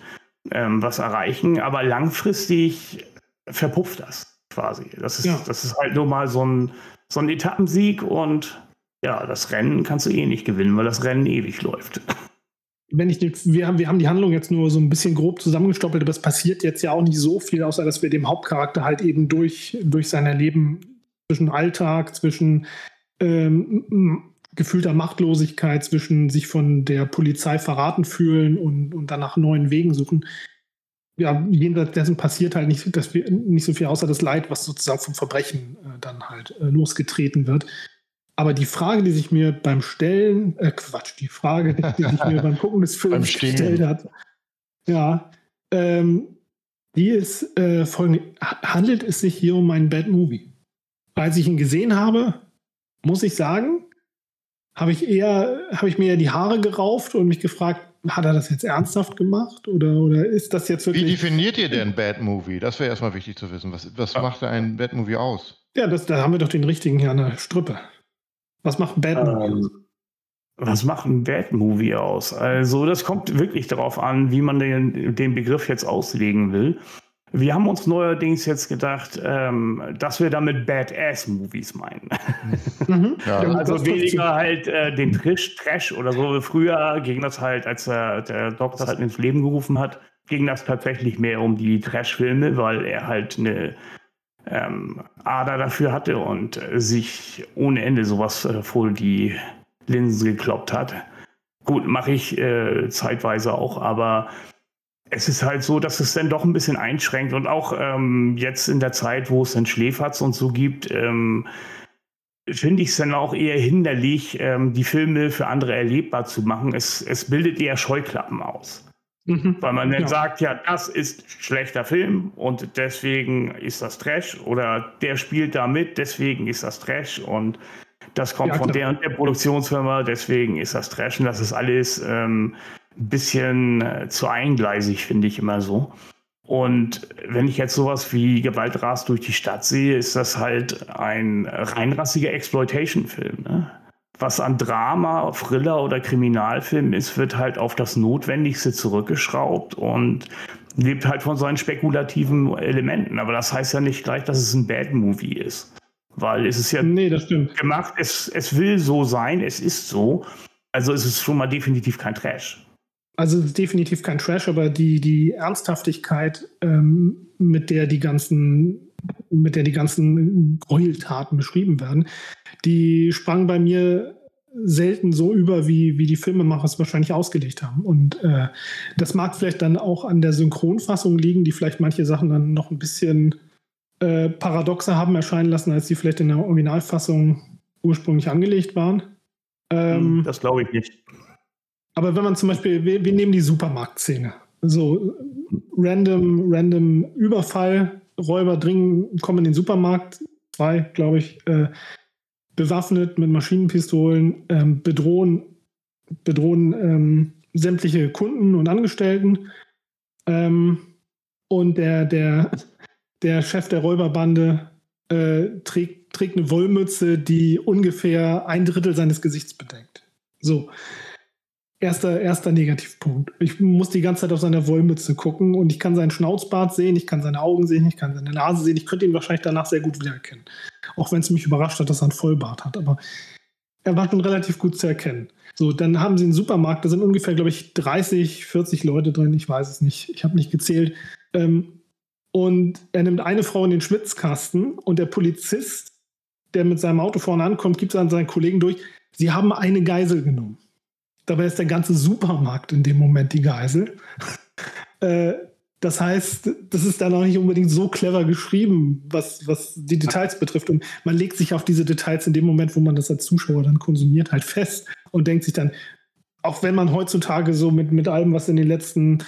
ähm, was erreichen. Aber langfristig verpufft das quasi. Das ist, ja. das ist halt nur mal so ein, so ein Etappensieg und ja, das Rennen kannst du eh nicht gewinnen, weil das Rennen ewig läuft. Wenn ich wir, haben, wir haben die Handlung jetzt nur so ein bisschen grob zusammengestoppelt, aber es passiert jetzt ja auch nicht so viel, außer dass wir dem Hauptcharakter halt eben durch, durch sein Erleben zwischen Alltag, zwischen ähm, gefühlter Machtlosigkeit, zwischen sich von der Polizei verraten fühlen und, und danach neuen Wegen suchen, ja, jenseits dessen passiert halt nicht, dass wir, nicht so viel außer das Leid, was sozusagen vom Verbrechen äh, dann halt äh, losgetreten wird. Aber die Frage, die sich mir beim Stellen, äh, Quatsch, die Frage, die sich mir beim Gucken des Films gestellt hat, ja, ähm, die ist äh, folgende: Handelt es sich hier um einen Bad Movie? Als ich ihn gesehen habe, muss ich sagen, habe ich eher, habe ich mir die Haare gerauft und mich gefragt, hat er das jetzt ernsthaft gemacht oder, oder ist das jetzt wirklich. Wie definiert ihr denn Bad Movie? Das wäre erstmal wichtig zu wissen. Was, was macht ein Bad Movie aus? Ja, das, da haben wir doch den richtigen hier an der Strippe. Was macht ein Bad Movie ähm, aus? Was macht ein Bad Movie aus? Also, das kommt wirklich darauf an, wie man den, den Begriff jetzt auslegen will. Wir haben uns neuerdings jetzt gedacht, ähm, dass wir damit Badass-Movies meinen. Mhm. Ja. also weniger halt äh, den Trish, Trash oder so. Früher ging das halt, als äh, der Doktor halt ins Leben gerufen hat, ging das tatsächlich mehr um die Trash-Filme, weil er halt eine ähm, Ader dafür hatte und äh, sich ohne Ende sowas äh, vor die Linsen gekloppt hat. Gut, mache ich äh, zeitweise auch, aber es ist halt so, dass es dann doch ein bisschen einschränkt und auch ähm, jetzt in der Zeit, wo es dann Schläferz und so gibt, ähm, finde ich es dann auch eher hinderlich, ähm, die Filme für andere erlebbar zu machen. Es, es bildet eher Scheuklappen aus. Mhm. Weil man dann ja. sagt, ja, das ist schlechter Film und deswegen ist das Trash oder der spielt da mit, deswegen ist das Trash und das kommt ja, von der und der Produktionsfirma, deswegen ist das Trash und das ist alles ähm, ein bisschen äh, zu eingleisig, finde ich immer so. Und wenn ich jetzt sowas wie Gewaltras durch die Stadt sehe, ist das halt ein reinrassiger Exploitation-Film. Ne? Was an Drama, Thriller oder Kriminalfilm ist, wird halt auf das Notwendigste zurückgeschraubt und lebt halt von seinen spekulativen Elementen. Aber das heißt ja nicht gleich, dass es ein Bad Movie ist. Weil es ist ja nee, gemacht, es, es will so sein, es ist so. Also es ist schon mal definitiv kein Trash. Also es ist definitiv kein Trash, aber die, die Ernsthaftigkeit, ähm, mit der die ganzen, mit der die ganzen Gräueltaten beschrieben werden, die sprang bei mir selten so über, wie, wie die Filmemacher es wahrscheinlich ausgelegt haben. Und äh, das mag vielleicht dann auch an der Synchronfassung liegen, die vielleicht manche Sachen dann noch ein bisschen äh, paradoxer haben erscheinen lassen, als die vielleicht in der Originalfassung ursprünglich angelegt waren. Ähm, das glaube ich nicht. Aber wenn man zum Beispiel, wir, wir nehmen die Supermarktszene. So random, random Überfall, Räuber dringen, kommen in den Supermarkt, zwei, glaube ich, äh, bewaffnet mit Maschinenpistolen, ähm, bedrohen, bedrohen ähm, sämtliche Kunden und Angestellten. Ähm, und der, der, der Chef der Räuberbande äh, trägt, trägt eine Wollmütze, die ungefähr ein Drittel seines Gesichts bedeckt. So erster, erster Negativpunkt. Ich muss die ganze Zeit auf seine Wollmütze gucken und ich kann seinen Schnauzbart sehen, ich kann seine Augen sehen, ich kann seine Nase sehen. Ich könnte ihn wahrscheinlich danach sehr gut wiedererkennen. Auch wenn es mich überrascht hat, dass er einen Vollbart hat. Aber er war schon relativ gut zu erkennen. So, dann haben sie einen Supermarkt, da sind ungefähr, glaube ich, 30, 40 Leute drin, ich weiß es nicht, ich habe nicht gezählt. Ähm, und er nimmt eine Frau in den Schwitzkasten und der Polizist, der mit seinem Auto vorne ankommt, gibt es an seinen Kollegen durch, sie haben eine Geisel genommen. Dabei ist der ganze Supermarkt in dem Moment die Geisel. äh, das heißt, das ist dann auch nicht unbedingt so clever geschrieben, was, was die Details betrifft. Und man legt sich auf diese Details in dem Moment, wo man das als Zuschauer dann konsumiert, halt fest und denkt sich dann, auch wenn man heutzutage so mit, mit allem, was in den letzten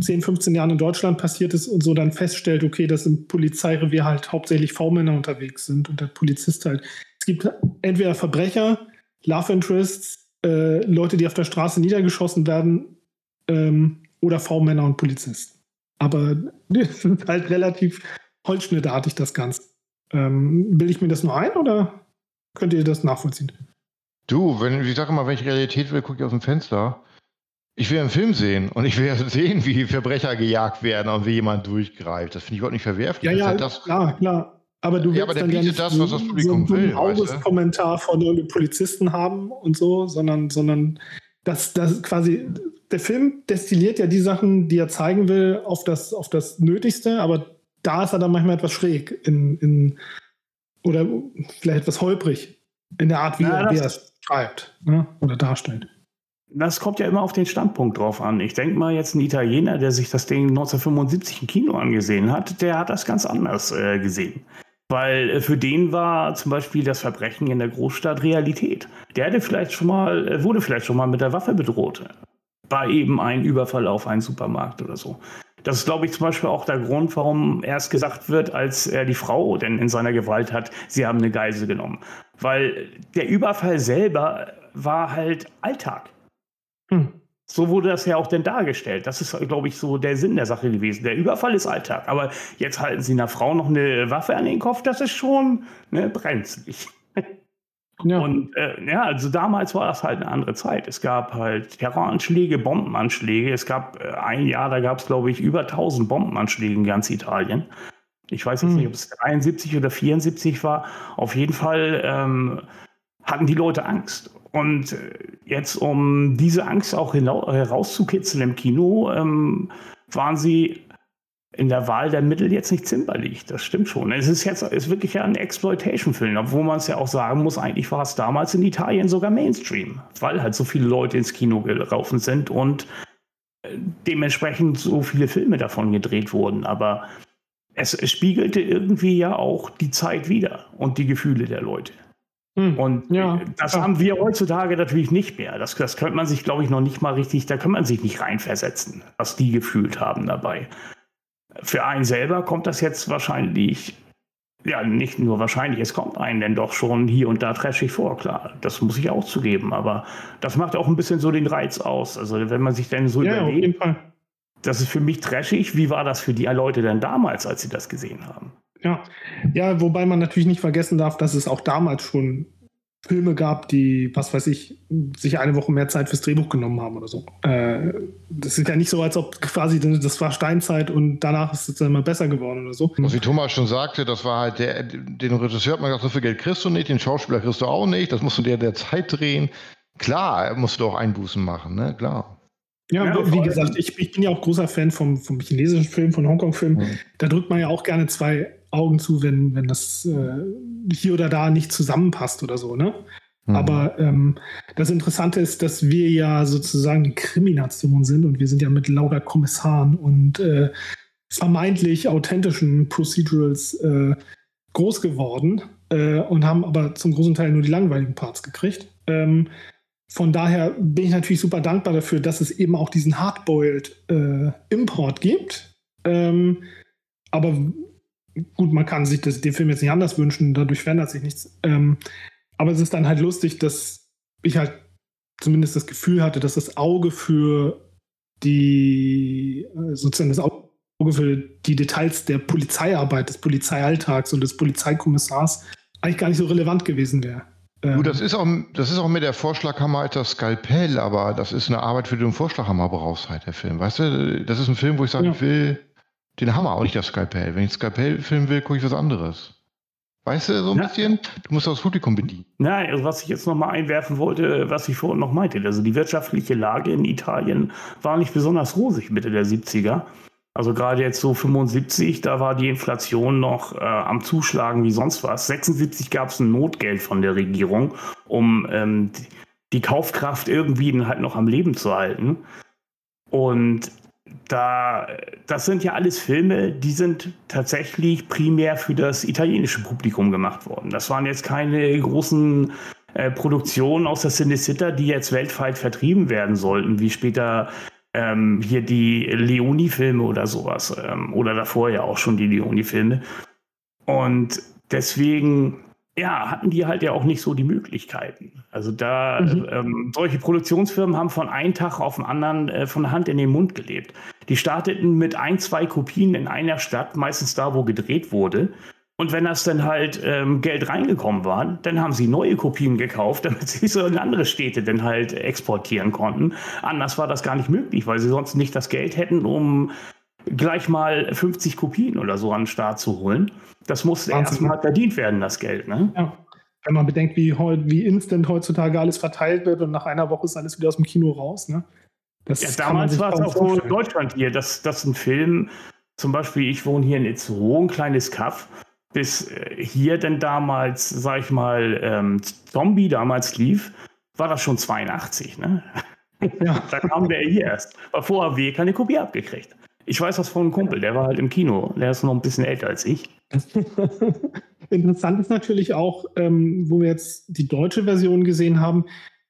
10, 15 Jahren in Deutschland passiert ist und so dann feststellt, okay, dass im Polizeirevier halt hauptsächlich V-Männer unterwegs sind und der Polizist halt. Es gibt entweder Verbrecher, Love Interests, äh, Leute, die auf der Straße niedergeschossen werden ähm, oder V-Männer und Polizisten. Aber es ist halt relativ holzschnittartig das Ganze. Ähm, will ich mir das nur ein oder könnt ihr das nachvollziehen? Du, wenn, ich sage immer, wenn ich Realität will, gucke ich aus dem Fenster. Ich will einen Film sehen und ich will sehen, wie Verbrecher gejagt werden und wie jemand durchgreift. Das finde ich überhaupt nicht verwerflich. Ja, ja, das klar, klar. Aber du willst ja, aber dann ja nicht das, was das Publikum so ein weißt Kommentar von den Polizisten haben und so, sondern, sondern das, das quasi, der Film destilliert ja die Sachen, die er zeigen will, auf das, auf das Nötigste, aber da ist er dann manchmal etwas schräg in, in oder vielleicht etwas holprig in der Art, wie, ja, er, wie er es schreibt ne? oder darstellt. Das kommt ja immer auf den Standpunkt drauf an. Ich denke mal, jetzt ein Italiener, der sich das Ding 1975 im Kino angesehen hat, der hat das ganz anders äh, gesehen. Weil äh, für den war zum Beispiel das Verbrechen in der Großstadt Realität. Der hätte vielleicht schon mal, äh, wurde vielleicht schon mal mit der Waffe bedroht. Bei eben ein Überfall auf einen Supermarkt oder so. Das ist, glaube ich, zum Beispiel auch der Grund, warum erst gesagt wird, als er die Frau denn in seiner Gewalt hat, sie haben eine Geisel genommen. Weil der Überfall selber war halt Alltag. Hm. So wurde das ja auch denn dargestellt. Das ist, glaube ich, so der Sinn der Sache gewesen. Der Überfall ist Alltag. Aber jetzt halten sie einer Frau noch eine Waffe an den Kopf, das ist schon ne, brenzlig. Ja. Und äh, ja, also damals war das halt eine andere Zeit. Es gab halt Terroranschläge, Bombenanschläge. Es gab äh, ein Jahr, da gab es, glaube ich, über 1000 Bombenanschläge in ganz Italien. Ich weiß jetzt hm. nicht, ob es 73 oder 74 war. Auf jeden Fall ähm, hatten die Leute Angst. Und äh, jetzt, um diese Angst auch herauszukitzeln im Kino, ähm, waren sie in der Wahl der Mittel jetzt nicht zimperlich. Das stimmt schon. Es ist jetzt ist wirklich ein Exploitation-Film, obwohl man es ja auch sagen muss, eigentlich war es damals in Italien sogar Mainstream, weil halt so viele Leute ins Kino gelaufen sind und äh, dementsprechend so viele Filme davon gedreht wurden. Aber es, es spiegelte irgendwie ja auch die Zeit wider und die Gefühle der Leute. Hm. Und ja, das klar. haben wir heutzutage natürlich nicht mehr. Das, das könnte man sich, glaube ich, noch nicht mal richtig, da kann man sich nicht reinversetzen, was die gefühlt haben dabei. Für einen selber kommt das jetzt wahrscheinlich, ja, nicht nur wahrscheinlich, es kommt einen denn doch schon hier und da trashig vor, klar. Das muss ich auch zugeben, aber das macht auch ein bisschen so den Reiz aus. Also, wenn man sich denn so ja, überlegt, das ist für mich trashig. Wie war das für die Leute denn damals, als sie das gesehen haben? Ja, ja, wobei man natürlich nicht vergessen darf, dass es auch damals schon Filme gab, die, was weiß ich, sich eine Woche mehr Zeit fürs Drehbuch genommen haben oder so. Äh, das ist ja nicht so, als ob quasi das war Steinzeit und danach ist es dann immer besser geworden oder so. Also wie Thomas schon sagte, das war halt der, den Regisseur hat man gesagt, so viel Geld kriegst du nicht, den Schauspieler kriegst du auch nicht, das musst du dir der Zeit drehen. Klar, musst du auch Einbußen machen, ne, klar. Ja, ja wie gesagt, ich, ich, bin ja auch großer Fan vom, vom chinesischen Film, von Hongkong-Film. Mhm. Da drückt man ja auch gerne zwei Augen zu, wenn, wenn das äh, hier oder da nicht zusammenpasst oder so, ne? Mhm. Aber ähm, das Interessante ist, dass wir ja sozusagen die Krimination sind und wir sind ja mit lauter Kommissaren und äh, vermeintlich authentischen Procedurals äh, groß geworden äh, und haben aber zum großen Teil nur die langweiligen Parts gekriegt. Ähm, von daher bin ich natürlich super dankbar dafür, dass es eben auch diesen Hardboiled äh, Import gibt. Ähm, aber gut, man kann sich das, den Film jetzt nicht anders wünschen, dadurch verändert sich nichts. Ähm, aber es ist dann halt lustig, dass ich halt zumindest das Gefühl hatte, dass das Auge für die, äh, sozusagen das Auge für die Details der Polizeiarbeit, des Polizeialltags und des Polizeikommissars eigentlich gar nicht so relevant gewesen wäre. Ähm, das ist, auch, das ist auch mit der Vorschlaghammer als das Skalpell, aber das ist eine Arbeit, für die du einen Vorschlaghammer brauchst, halt, der Film. Weißt du, das ist ein Film, wo ich sage, ja. ich will den Hammer, auch nicht das Skalpell. Wenn ich Skalpell filmen will, gucke ich was anderes. Weißt du, so ein ja. bisschen? Du musst das Publikum bedienen. Nein, also was ich jetzt nochmal einwerfen wollte, was ich vorhin noch meinte, also die wirtschaftliche Lage in Italien war nicht besonders rosig Mitte der 70er. Also gerade jetzt so 75, da war die Inflation noch äh, am Zuschlagen wie sonst was. 76 gab es ein Notgeld von der Regierung, um ähm, die Kaufkraft irgendwie halt noch am Leben zu halten. Und da, das sind ja alles Filme, die sind tatsächlich primär für das italienische Publikum gemacht worden. Das waren jetzt keine großen äh, Produktionen aus der Cinecittà, die jetzt weltweit vertrieben werden sollten, wie später ähm, hier die Leoni-Filme oder sowas. Ähm, oder davor ja auch schon die Leoni-Filme. Und deswegen ja, hatten die halt ja auch nicht so die Möglichkeiten. Also da, mhm. ähm, solche Produktionsfirmen haben von einem Tag auf den anderen äh, von der Hand in den Mund gelebt. Die starteten mit ein, zwei Kopien in einer Stadt, meistens da, wo gedreht wurde. Und wenn das dann halt ähm, Geld reingekommen war, dann haben sie neue Kopien gekauft, damit sie so in andere Städte dann halt exportieren konnten. Anders war das gar nicht möglich, weil sie sonst nicht das Geld hätten, um gleich mal 50 Kopien oder so an den Start zu holen. Das muss erstmal verdient werden, das Geld. Ne? Ja. Wenn man bedenkt, wie, wie instant heutzutage alles verteilt wird und nach einer Woche ist alles wieder aus dem Kino raus. Ne? Ja, damals war es auch so in Deutschland hier, dass, dass ein Film, zum Beispiel, ich wohne hier in Itzehoe, ein kleines Kaff, bis äh, hier denn damals, sag ich mal, ähm, Zombie damals lief, war das schon 82, ne? Ja. da kam der hier erst. War vorher W keine Kopie abgekriegt. Ich weiß das von einem Kumpel, der war halt im Kino. Der ist noch ein bisschen älter als ich. Interessant ist natürlich auch, ähm, wo wir jetzt die deutsche Version gesehen haben,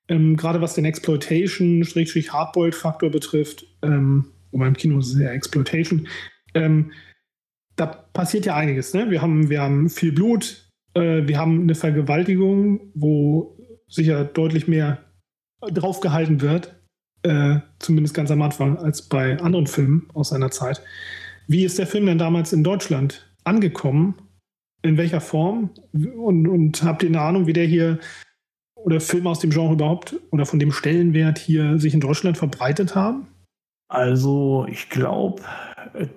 ähm, gerade was den Exploitation-Hardboiled-Faktor betrifft, ähm, wobei im Kino ist es ja Exploitation, ähm, da passiert ja einiges. Ne? Wir, haben, wir haben viel Blut, äh, wir haben eine Vergewaltigung, wo sicher deutlich mehr draufgehalten wird, äh, zumindest ganz am Anfang, als bei anderen Filmen aus seiner Zeit. Wie ist der Film denn damals in Deutschland angekommen? In welcher Form? Und, und habt ihr eine Ahnung, wie der hier oder Filme aus dem Genre überhaupt oder von dem Stellenwert hier sich in Deutschland verbreitet haben? Also, ich glaube,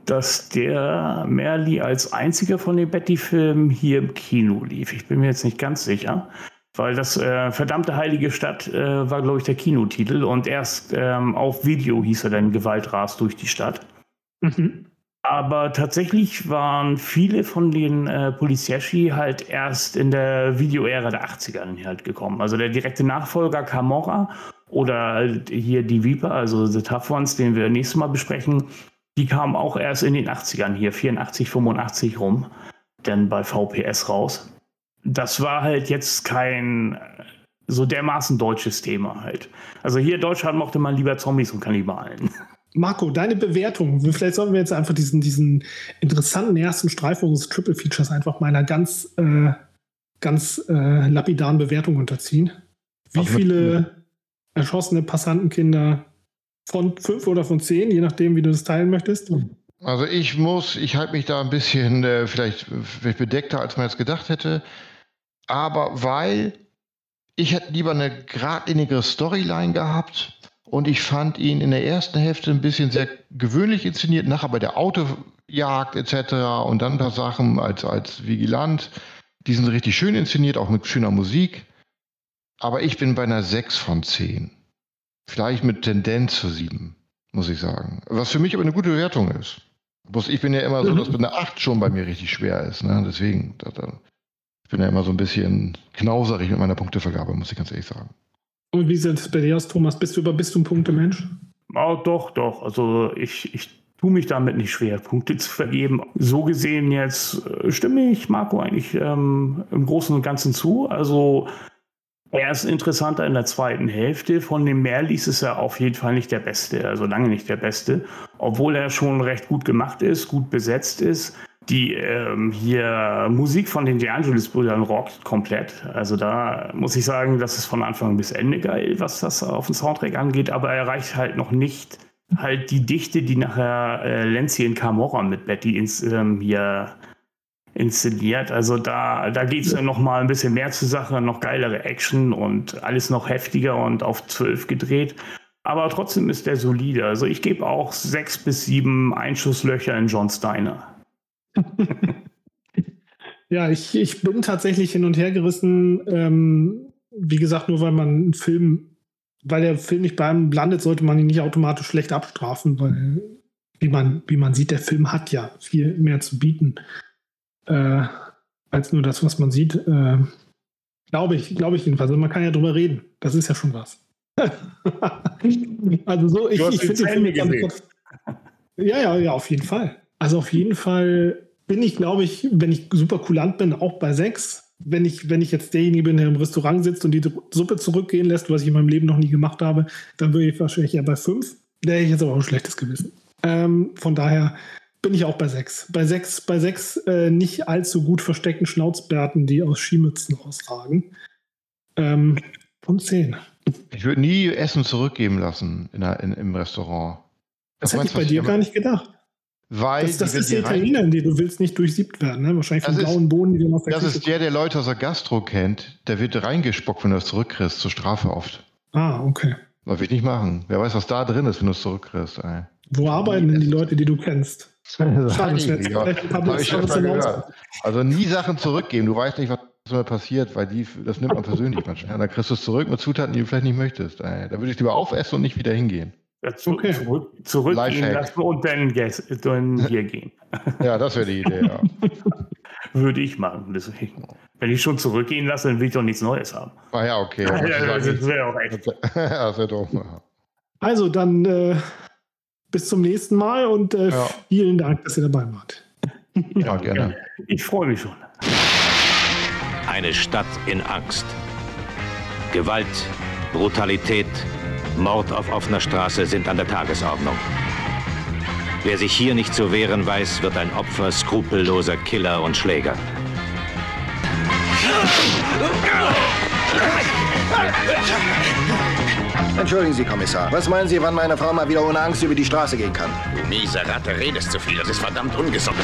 dass der Merli als einziger von den Betty-Filmen hier im Kino lief. Ich bin mir jetzt nicht ganz sicher. Weil das äh, verdammte heilige Stadt äh, war, glaube ich, der Kinotitel. Und erst ähm, auf Video hieß er dann Gewaltras durch die Stadt. Mhm. Aber tatsächlich waren viele von den äh, Polizieschi halt erst in der Videoära der 80er halt gekommen. Also der direkte Nachfolger Camorra oder hier die Viper, also The Tough Ones, den wir nächstes Mal besprechen, die kamen auch erst in den 80ern hier, 84, 85 rum, dann bei VPS raus. Das war halt jetzt kein so dermaßen deutsches Thema halt. Also hier in Deutschland mochte man lieber Zombies und Kannibalen. Marco, deine Bewertung. Vielleicht sollen wir jetzt einfach diesen, diesen interessanten ersten Streifen unseres Triple Features einfach meiner ganz, äh, ganz äh, lapidaren Bewertung unterziehen. Wie also viele erschossene Passantenkinder von fünf oder von zehn, je nachdem, wie du das teilen möchtest? Also ich muss, ich halte mich da ein bisschen äh, vielleicht, vielleicht bedeckter, als man jetzt gedacht hätte. Aber weil ich hätte lieber eine geradlinigere Storyline gehabt und ich fand ihn in der ersten Hälfte ein bisschen sehr gewöhnlich inszeniert, nachher bei der Autojagd etc. und dann ein paar Sachen als, als Vigilant. Die sind richtig schön inszeniert, auch mit schöner Musik. Aber ich bin bei einer 6 von 10. Vielleicht mit Tendenz zu 7, muss ich sagen. Was für mich aber eine gute Bewertung ist. Ich bin ja immer so, dass mit einer 8 schon bei mir richtig schwer ist. Ne? Deswegen, da, da, bin ja immer so ein bisschen knauserig mit meiner Punktevergabe, muss ich ganz ehrlich sagen. Und wie sieht es bei dir aus, Thomas? Bist du über bist du ein Punktemensch? Oh, doch, doch. Also ich, ich tue mich damit nicht schwer, Punkte zu vergeben. So gesehen jetzt äh, stimme ich Marco eigentlich ähm, im Großen und Ganzen zu. Also er ist interessanter in der zweiten Hälfte. Von dem Merlis ist er auf jeden Fall nicht der Beste, also lange nicht der Beste. Obwohl er schon recht gut gemacht ist, gut besetzt ist. Die ähm, hier Musik von den DeAngelis-Brüdern rockt komplett. Also da muss ich sagen, das ist von Anfang bis Ende geil, was das auf den Soundtrack angeht. Aber er erreicht halt noch nicht halt die Dichte, die nachher äh, Lenzi in Camorra mit Betty ins, ähm, hier inszeniert. Also da, da geht es ja noch mal ein bisschen mehr zur Sache, noch geilere Action und alles noch heftiger und auf zwölf gedreht. Aber trotzdem ist der solide. Also ich gebe auch sechs bis sieben Einschusslöcher in John Steiner. Ja, ich, ich bin tatsächlich hin und her gerissen. Ähm, wie gesagt, nur weil man einen Film, weil der Film nicht bei einem landet, sollte man ihn nicht automatisch schlecht abstrafen, weil, wie man, wie man sieht, der Film hat ja viel mehr zu bieten äh, als nur das, was man sieht. Äh, glaube ich, glaube ich jedenfalls. Also man kann ja drüber reden. Das ist ja schon was. also so, ich, ich finde den Ja, ja, ja, auf jeden Fall. Also auf jeden Fall bin ich, glaube ich, wenn ich super kulant bin, auch bei sechs. Wenn ich, wenn ich jetzt derjenige bin, der im Restaurant sitzt und die Suppe zurückgehen lässt, was ich in meinem Leben noch nie gemacht habe, dann würde ich wahrscheinlich eher bei fünf. Da hätte ich jetzt aber auch ein schlechtes Gewissen. Ähm, von daher bin ich auch bei sechs. Bei sechs, bei sechs äh, nicht allzu gut versteckten Schnauzbärten, die aus Skimützen ausragen. Ähm, von zehn. Ich würde nie Essen zurückgeben lassen in in, im Restaurant. Das, das hätte ich bei dir gar nicht gedacht. Weil das, das ist die Italiener, die du willst nicht durchsiebt werden, ne? Wahrscheinlich von blauen Bohnen, die du auf der Das Küche ist der, der Leute aus der Gastro kennt. Der wird reingespuckt, wenn du es zurückkriegst, zur Strafe oft. Ah, okay. Das will ich nicht machen. Wer weiß, was da drin ist, wenn du es zurückkriegst. Ey. Wo arbeiten denn die Leute, die du kennst? Schade, ich also nie Sachen zurückgeben. Du weißt nicht, was mir passiert, weil die, das nimmt man persönlich manchmal. Dann kriegst du es zurück mit Zutaten, die du vielleicht nicht möchtest. Da würde ich lieber aufessen und nicht wieder hingehen. Ja, zu, okay. zurück, zurückgehen lassen und dann, dann hier gehen. Ja, das wäre die Idee, ja. Würde ich machen. Deswegen. Wenn ich schon zurückgehen lasse, dann will ich doch nichts Neues haben. Ah ja, okay. Ja, das wäre auch echt. das wäre doof. Also dann äh, bis zum nächsten Mal und äh, ja. vielen Dank, dass ihr dabei wart. Ja, gerne. Ich freue mich schon. Eine Stadt in Angst. Gewalt, Brutalität, Mord auf offener Straße sind an der Tagesordnung. Wer sich hier nicht zu wehren weiß, wird ein Opfer skrupelloser Killer und Schläger. Entschuldigen Sie, Kommissar. Was meinen Sie, wann meine Frau mal wieder ohne Angst über die Straße gehen kann? Du miese Ratte, redest zu viel. Das ist verdammt ungesund.